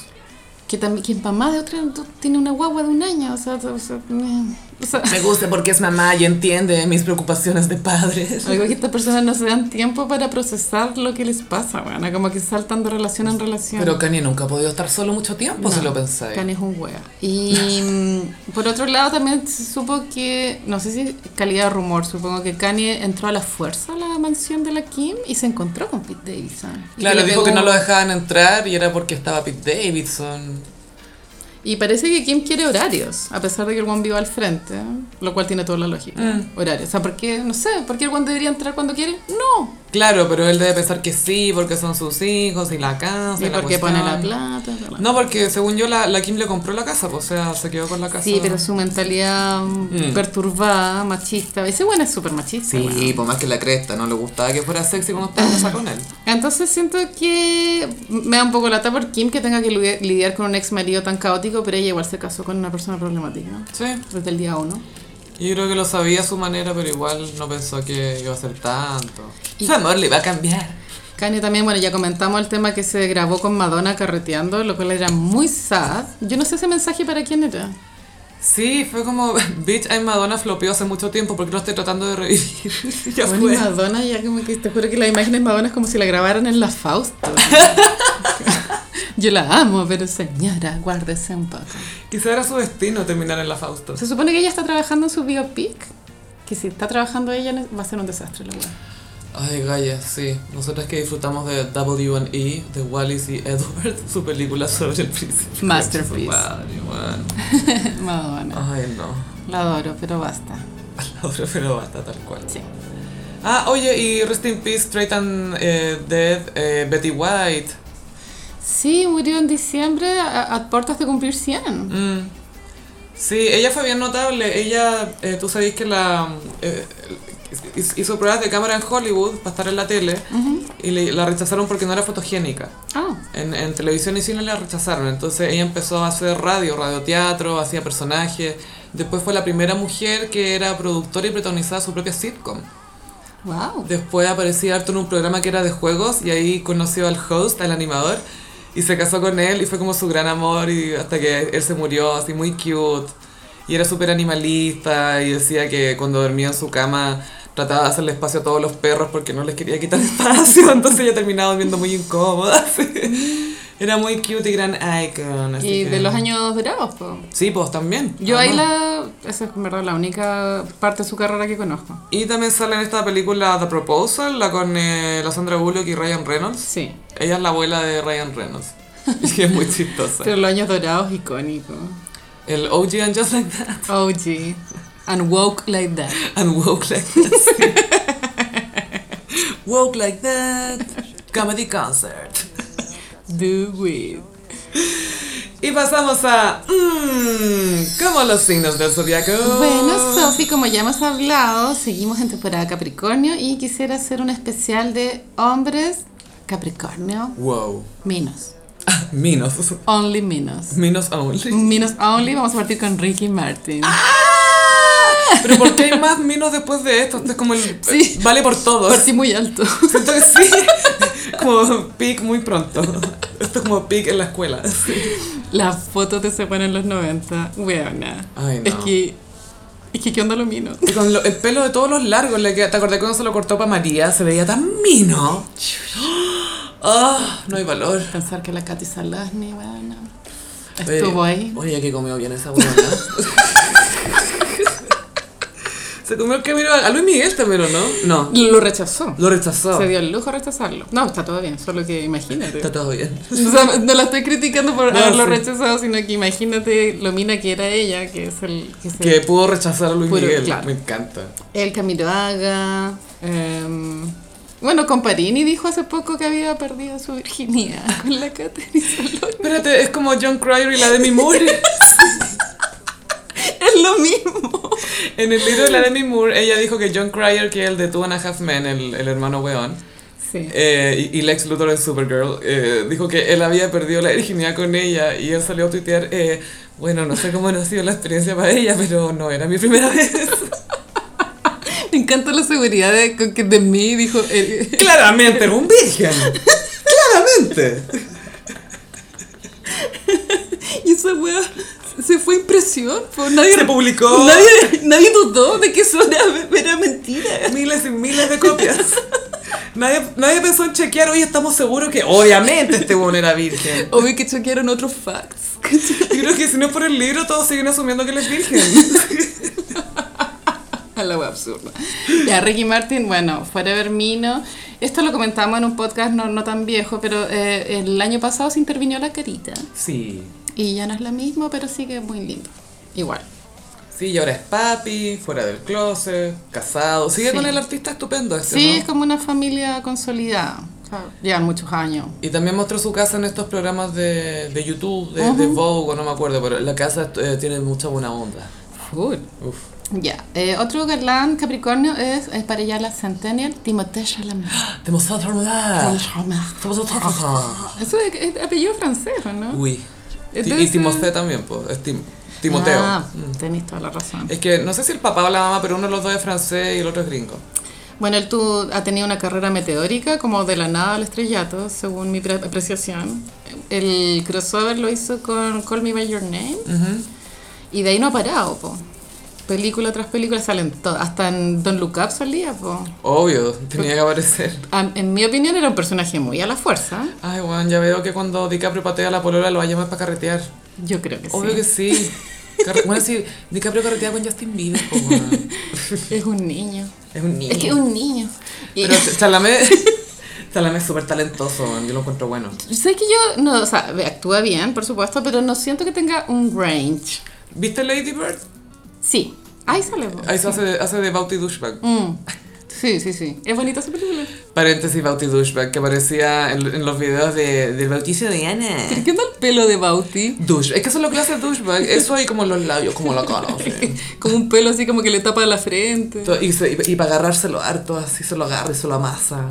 Que también, que es mamá de otra, tiene una guagua de un año, o sea, o sea, me- o sea, Me gusta porque es mamá y entiende mis preocupaciones de padres. algo que estas personas no se dan tiempo para procesar lo que les pasa, bueno, como que saltan de relación en relación. Pero Kanye nunca ha podido estar solo mucho tiempo, si No, lo pensáis. Kanye es un wea. Y por otro lado también se supo que, no sé si calidad de rumor, supongo que Kanye entró a la fuerza a la mansión de la Kim y se encontró con Pete Davidson. Claro, le dijo pegó que no lo dejaban entrar y era porque estaba Pete Davidson. Y parece que Kim quiere horarios, a pesar de que el one viva al frente, lo cual tiene toda la lógica. Mm. Horarios. O sea, ¿por qué? No sé, ¿por qué el one debería entrar cuando quiere? No. Claro, pero él debe pensar que sí, porque son sus hijos y la casa. ¿Y y la por qué pone la plata? No, porque según yo la, la Kim le compró la casa, pues, o sea, se quedó con la casa. Sí, pero su mentalidad Mm. perturbada, machista. Ese bueno es súper machista. Sí, por más que la cresta, no le gustaba que fuera sexy cuando estaba con él. Entonces siento que me da un poco lata por Kim que tenga que lidiar con un ex marido tan caótico, pero ella igual se casó con una persona problemática Sí, desde el día uno. Yo creo que lo sabía a su manera, pero igual no pensó que iba a ser tanto. Y- Su amor le iba a cambiar. Kanye también, bueno, ya comentamos el tema que se grabó con Madonna carreteando, lo cual era muy sad. Yo no sé ese mensaje para quién era. Sí, fue como, bitch, ay, Madonna flopeó hace mucho tiempo, porque lo estoy tratando de revivir? ya Bueno, fue. Madonna, ya como que te juro que la imagen de Madonna es como si la grabaran en la Fausto. Yo la amo, pero señora, guárdese un poco. Quizá era su destino terminar en la Fausto. Se supone que ella está trabajando en su biopic. Que si está trabajando ella va a ser un desastre la weá. Ay, Gaia, sí. Nosotras que disfrutamos de W&E, de Wallis y Edward, su película sobre el príncipe. Masterpiece. Madre, weón. Madonna. Ay, no. La adoro, pero basta. La otra, pero basta tal cual. Sí. Ah, oye, y Rest in Peace, Straight and eh, Dead, eh, Betty White. Sí, murió en diciembre a, a puertas de cumplir 100. Mm. Sí, ella fue bien notable. Ella, eh, tú sabes que la eh, hizo pruebas de cámara en Hollywood para estar en la tele y le- la rechazaron porque no era fotogénica. En, en televisión y cine la rechazaron, entonces ella empezó a hacer radio, radioteatro, hacía personajes. Después fue la primera mujer que era productora y protagonizaba su propia sitcom. wow. Después aparecía harto en un programa que era de juegos y ahí conoció al host, al animador, y se casó con él y fue como su gran amor y hasta que él se murió, así muy cute. Y era súper animalista y decía que cuando dormía en su cama trataba de hacerle espacio a todos los perros porque no les quería quitar espacio, entonces ella terminaba durmiendo muy incómoda. Era muy cute y gran icon. así Y que- de los años dorados, pues. Sí, pues también. Yo ahí Además. la... Esa es en verdad la única parte de su carrera que conozco. Y también sale en esta película The Proposal, la con eh, la Sandra Bullock y Ryan Reynolds. Sí. Ella es la abuela de Ryan Reynolds. Y es muy chistosa. Pero los años dorados icónicos. El OG and Just Like That. OG. And woke like that. And Woke Like That. sí. woke Like That. Comedy Concert. Do it. Y pasamos a... Mmm, como los signos del zodiaco. Bueno, Sofi, como ya hemos hablado, seguimos en temporada Capricornio y quisiera hacer un especial de hombres Capricornio Wow. Minos. Minos. Only Minos. Minos only. Minos Only, vamos a partir con Ricky Martin. Pero ¿por qué hay más minos después de esto? Esto es como el... Sí. Vale por todos. Partí muy alto. Siento que sí. Como pic muy pronto. Esto es como pic en la escuela. Las fotos de Sepan en los 90, weona. Ay, no. Es que, es que, ¿qué onda lo mino? Y con lo- el pelo de todos los largos, le queda- ¿te acordás cuando se lo cortó para María? Se veía tan mino. Ah, no hay valor. Pensar que la Katy Salasny, weona, estuvo ahí. Oye, que comió bien esa buena. se comió el camino a Luis Miguel también, ¿o no? No. Lo rechazó. Lo rechazó. Se dio el lujo de rechazarlo. No, está todo bien, solo que imagínate. Está todo bien. O sea, no la estoy criticando por No, haberlo sí. rechazado, sino que imagínate lo mina que era ella, que es el... Que es el- Que pudo rechazar a Luis Puro- Miguel. claro. Me encanta. El Camilo Haga. em, bueno, Comparini dijo hace poco que había perdido su virginidad con la Catherine Solón. Espérate, es como John Cryer y la Demi Moore. Lo mismo. en el libro de la Demi Moore, ella dijo que John Cryer, que es el de Two and a Half Men, el, el hermano weón, Sí. eh, y, Lex Luthor en Supergirl, eh, dijo que él había perdido la virginidad con ella y él salió a tuitear, eh, bueno, no sé cómo no ha sido la experiencia para ella, pero no era mi primera vez. Me encanta la seguridad de, con que de mí, dijo. eh, Claramente era un virgen. Claramente. y esa wea se fue impresión. pues, nadie, Se publicó. Nadie, nadie dudó de que eso era, era mentira. Miles y miles de copias. Nadie, nadie pensó en chequear, oye, estamos seguros que obviamente este weón era virgen. Obvio que chequearon otros facts. Yo creo que si no es por el libro, todos siguen asumiendo que él es virgen. A la wea absurda. Ya, Ricky Martin, bueno, Forever Mino. Esto lo comentamos en un podcast no, no tan viejo, pero eh, el año pasado se intervinió la carita. Sí. Y ya no es la misma, pero sigue muy lindo. Igual. Sí, y ahora es papi, fuera del closet, casado. Sigue Sí. con el artista estupendo este, Sí, ¿no? es como una familia consolidada. Llevan muchos años. Y también mostró su casa en estos programas de, de YouTube, de, de Vogue, o no me acuerdo, pero la casa eh, tiene mucha buena onda. Full. Uf. Ya, eh, otro galán Capricornio es, es para ella la Centennial, Timothée Chalamet. Otra Chalamet. vez. Eso es, es apellido francés, ¿o ¿no? Uy. Es Ti- de Y ese- Timoteo también, pues. Es Tim- Timoteo. Ah, tenéis toda la razón. Es que no sé si el papá o la mamá, pero uno de los dos es francés y el otro es gringo. Bueno, él tu- ha tenido una carrera meteórica, como de la nada al estrellato, según mi pre- apreciación. El crossover lo hizo con Call Me By Your Name, Ujú. y de ahí no ha parado, po. Película tras película salen todas. Hasta en Don't Look Up salía, po. Obvio, tenía que aparecer. En mi opinión era un personaje muy a la fuerza. Ay, bueno, ya veo que cuando DiCaprio patea a la polola lo va a llamar para carretear. Yo creo que Obvio sí. que sí. Carre- bueno, sí, DiCaprio carretea con Justin Bieber, po. Es un niño. Es un niño. Es que es un niño. Pero Chalamet, Chalamet es súper talentoso, yo lo encuentro bueno. sé que yo, no, o sea, actúa bien, por supuesto, pero no siento que tenga un range. ¿Viste Lady Bird? Sí, ahí sale. Ahí se hace, hace de Bauti Douchebag. Mm. Sí, sí, sí. Es bonita esa película. Paréntesis Bauti Douchebag, que aparecía en, en los videos de, del bautizo de Ana. ¿Pero qué onda el pelo de Bauti? Douche. Es que eso es lo que hace douchebag. Eso ahí como los labios, como la cara. Como un pelo así como que le tapa la frente. Y, se- y, para agarrárselo harto, así se lo agarra y se lo amasa.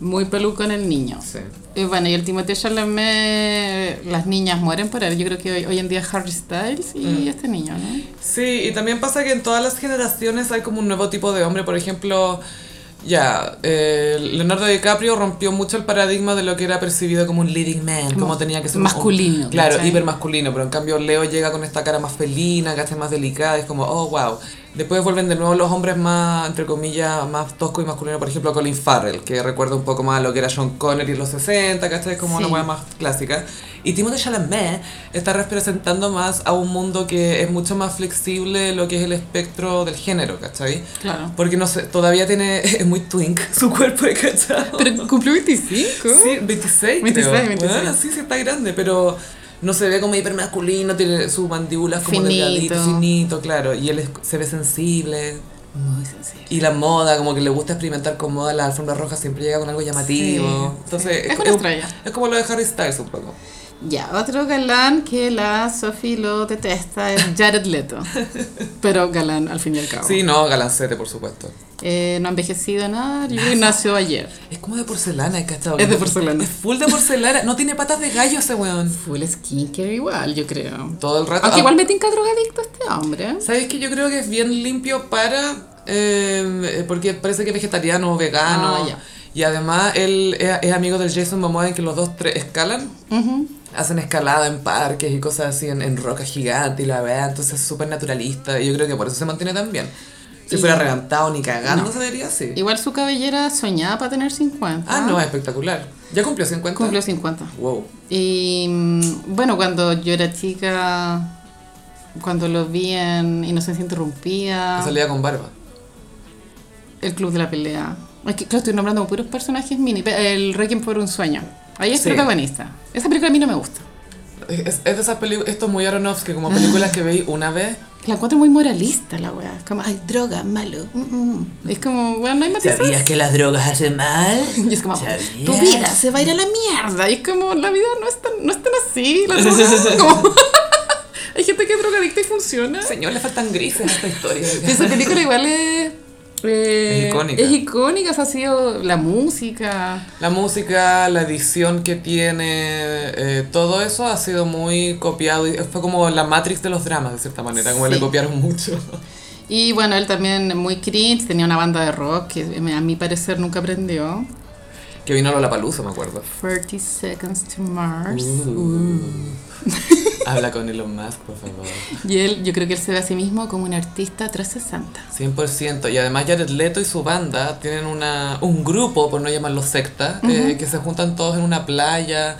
Muy peluco en el niño. Sí. Y bueno, y el Timothée Chalamet, las niñas mueren por él. Yo creo que hoy, hoy en día Harry Styles y este niño, ¿no? Sí, y también pasa que en todas las generaciones hay como un nuevo tipo de hombre. Por ejemplo, ya, eh, Leonardo DiCaprio rompió mucho el paradigma de lo que era percibido como un leading man, como tenía que ser masculino, un- claro, ¿cachai? hiper masculino, pero en cambio Leo llega con esta cara más felina, que hace más delicada, es como, oh, wow. Después vuelven de nuevo los hombres más, entre comillas, más toscos y masculinos, por ejemplo, Colin Farrell, que recuerda un poco más a lo que era Sean Connery en los 60, ¿cachai? Como una Sí. hueá más clásica. Y Timothée Chalamet está representando más a un mundo que es mucho más flexible lo que es el espectro del género, ¿cachai? Claro. Porque no sé, todavía tiene, es muy twink su cuerpo, ¿cachai? Pero cumplió 25. Sí, 26. 26, creo. 26. Bueno, sí, sí está grande, pero no se ve como hiper masculino, tiene su mandíbula como Finito. delgadito, finito, claro. Y él es- se ve sensible. Muy sencillo. Y la moda, como que le gusta experimentar con moda, la alfombra roja siempre llega con algo llamativo. Sí, Entonces, sí. Es una estrella. Es como lo de Harry Styles un poco. Ya, otro galán que la Sophie lo detesta es Jared Leto. Pero galán al fin y al cabo. Sí, no, galancete, por supuesto. Eh, no ha envejecido nada, yo creo que nació ayer. Es como de porcelana, ¿cachai? Es de porcelana. Es full de porcelana. No tiene patas de gallo ese weón. Full skincare igual, yo creo. Todo el rato. Aunque Ah, igual me tinca drogadicto este hombre. ¿Sabes que Yo creo que es bien limpio para... eh, porque parece que es vegetariano o vegano. Ah, ya. Y además él es, es amigo del Jason Momoa en que los dos tres escalan. Ujú. Hacen escalada en parques y cosas así en, en roca gigante y la verdad, entonces es súper naturalista y yo creo que por eso se mantiene tan bien. Si Y- fuera reventado ni cagando No. se vería así. Igual su cabellera soñaba para tener 50. Ah, no, es espectacular. ¿Ya cumplió 50? Cumplió 50. Wow. Y mm, bueno, cuando yo era chica, cuando lo vi en Inocencia Interrumpida, Que salía con barba. El Club de la Pelea. Es que, claro, estoy nombrando puros personajes mini. El Requiem por un sueño. Ahí es Sí. protagonista. Esa película a mí no me gusta. Es, es de esas películas, esto es muy Aronofsky, como películas que veis una vez. La encuentro muy moralista la weá. Es como, ay, droga, malo. mm, mm. Es como, bueno, no hay matices. que las drogas hacen mal? Y es como, ¿Sabías? tu vida se va a ir a la mierda. Y es como, la vida no es tan, no es tan así. La droga, como- hay gente que es drogadicta y funciona. Señor, le faltan grises a esta historia. Esa película igual es... eh, Es icónica. Es icónica, o sea, ha sido la música. La música, la edición que tiene, eh, todo eso ha sido muy copiado. Fue como la Matrix de los dramas, de cierta manera, como le copiaron mucho. Y bueno, él también muy cringe, tenía una banda de rock que a mi parecer nunca aprendió. Que vino a la palusa, me acuerdo. 30 Seconds to Mars. Uh. Habla con Elon Musk, por favor. Y él, yo creo que él se ve a sí mismo como un artista 360. 100%. Y además Jared Leto y su banda tienen una, un grupo, por no llamarlo secta, eh, que se juntan todos en una playa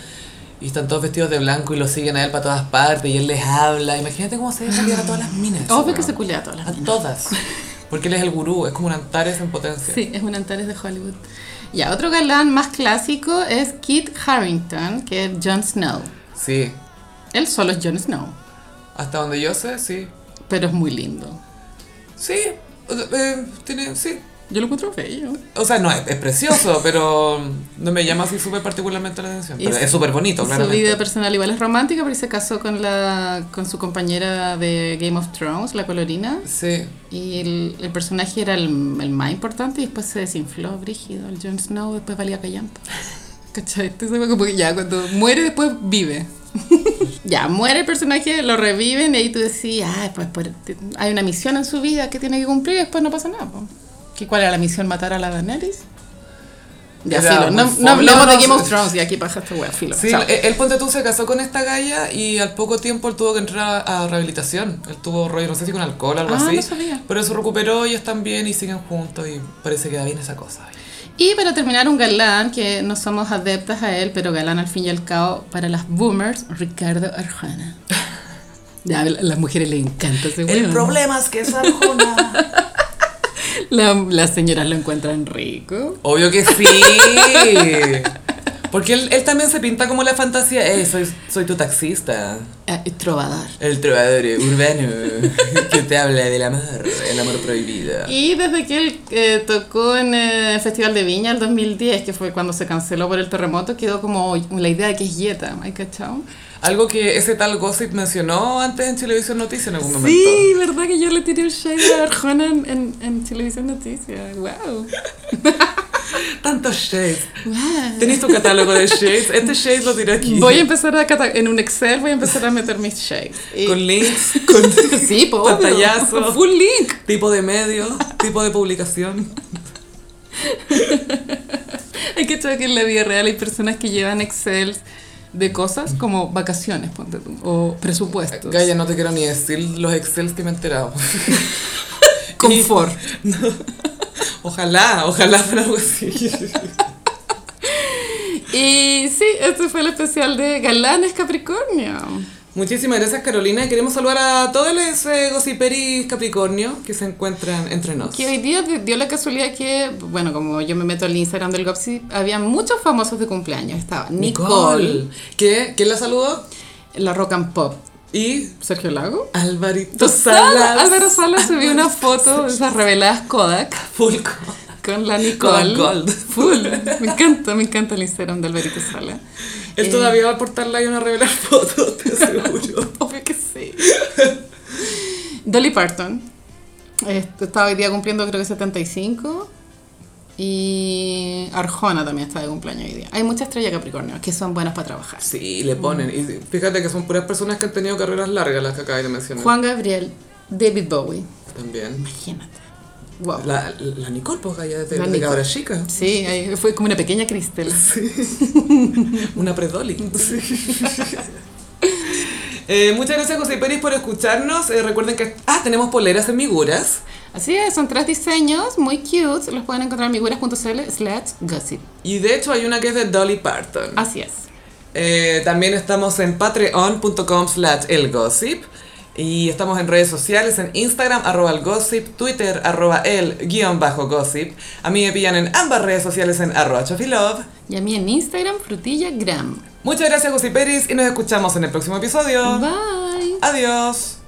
y están todos vestidos de blanco y lo siguen a él para todas partes y él les habla. Imagínate cómo se debe a todas las minas. Obvio que se culea a todas las A minas. todas. Porque él es el gurú, es como un Antares en potencia. Sí, es un Antares de Hollywood. Ya, otro galán más clásico es Kit Harington, que es Jon Snow. Sí. Él solo es Jon Snow, Hasta donde yo sé, sí. pero es muy lindo. Sí. eh, tiene, sí. Yo lo encuentro bello. O sea, no, es, es precioso, pero no me llama así súper particularmente la atención. Pero su- es súper bonito, Su claramente. vida personal igual es romántica, pero se casó con, la, con su compañera de Game of Thrones, la colorina. Sí. Y el, el personaje era el, el más importante y después se desinfló, brígido. El Jon Snow después valía callampa. ¿Cachai? Entonces como que ya, cuando muere después vive. ya, muere el personaje, lo reviven y ahí tú decís, ah, pues por- hay una misión en su vida que tiene que cumplir y después no pasa nada. ¿Qué, ¿Cuál era la misión? ¿Matar a la Daenerys? Ya, filo. No, no hablemos de fome. Game of Thrones y aquí paja esta wea, filo. Sí, él, él, ponte tú se casó con esta galla y al poco tiempo él tuvo que entrar a, a rehabilitación. Él tuvo rollo, no sé si con alcohol o algo Ah, así. no sabía. Pero se recuperó y están bien y siguen juntos y parece que va bien esa cosa. Y para terminar, un galán que no somos adeptas a él, pero galán al fin y al cabo para las boomers, Ricardo Arjona. Ya, a las mujeres les encanta ese El weón. problema es que es Arjona. La- las señoras lo encuentran rico. Obvio que sí. Porque él, él también se pinta como la fantasía. Eh, soy, soy tu taxista. Ah, y trovador. El trovador urbano que te habla del amor, el amor prohibido. Y desde que él eh, tocó en el Festival de Viña el 2010, que fue cuando se canceló por el terremoto, quedó como la idea de que es Yeta, ¿hay cachado? Algo que ese tal Gossip mencionó antes en Televisión Noticias en algún momento. Sí, verdad que yo le tiré un shade a Arjona en, en, en Televisión Noticias. ¡Wow! Tantos shades. wow. ¿Tenés tu catálogo de shades? Este shade lo tiré aquí. Voy a empezar a en un Excel voy a empezar a meter mis shades. Y- Con links, con sí, po, obvio. pantallazo. Full link. tipo de medio, tipo de publicación. Hay que saber que en la vida real hay personas que llevan Excel de cosas como vacaciones, ponte tú, o presupuestos. Gaya, no te quiero ni decir los excels que me he enterado. Confort. Ojalá, ojalá fuera algo así. Y sí, este fue el especial de Galanes Capricornio. Muchísimas gracias Carolina. Queremos saludar a todos los eh, gossiperis Capricornio que se encuentran entre nos. Que hoy día dio la casualidad que, bueno, como yo me meto al Instagram del Gossip, había muchos famosos de cumpleaños. Estaba Nicole, ¿Qué? ¿Quién la saludó? la Rock and Pop, Y Sergio Lago. Alvarito Sala. Salas. Álvaro Sala subió una foto de esas reveladas Kodak Full con la Nicole. Kodak Gold. Full. Me encanta, me encanta el Instagram de Alvarito Sala. Él Eh. todavía va a aportarla ahí una revelar foto, te aseguro. Obvio que sí. Dolly Parton. Este, estaba hoy día cumpliendo creo que 75. Y Arjona también está de cumpleaños hoy día. Hay muchas estrellas Capricornio que son buenas para trabajar. Sí, le ponen. Y fíjate que son puras personas que han tenido carreras largas las que acabas de mencionar. Juan Gabriel, David Bowie. También. Imagínate. Wow. La, la Nicole, pues, allá de, La de cabra chica. Sí, ahí fue como una pequeña Cristel. Una predoli. Eh, muchas gracias José Peris por escucharnos. Eh, recuerden que ah, tenemos poleras en Miguras. Así es, son tres diseños muy cute. Los pueden encontrar en miguras.cl slash gossip. Y de hecho hay una que es de Dolly Parton. Así es. Eh, también estamos en patreon.com slash elgossip. Y estamos en redes sociales, en Instagram, arroba el gossip, Twitter, arroba el guion bajo gossip. A mí me pillan en ambas redes sociales en arroba chofilove. Y a mí en Instagram, frutillagram. Muchas gracias José Peris y nos escuchamos en el próximo episodio. Bye. Adiós.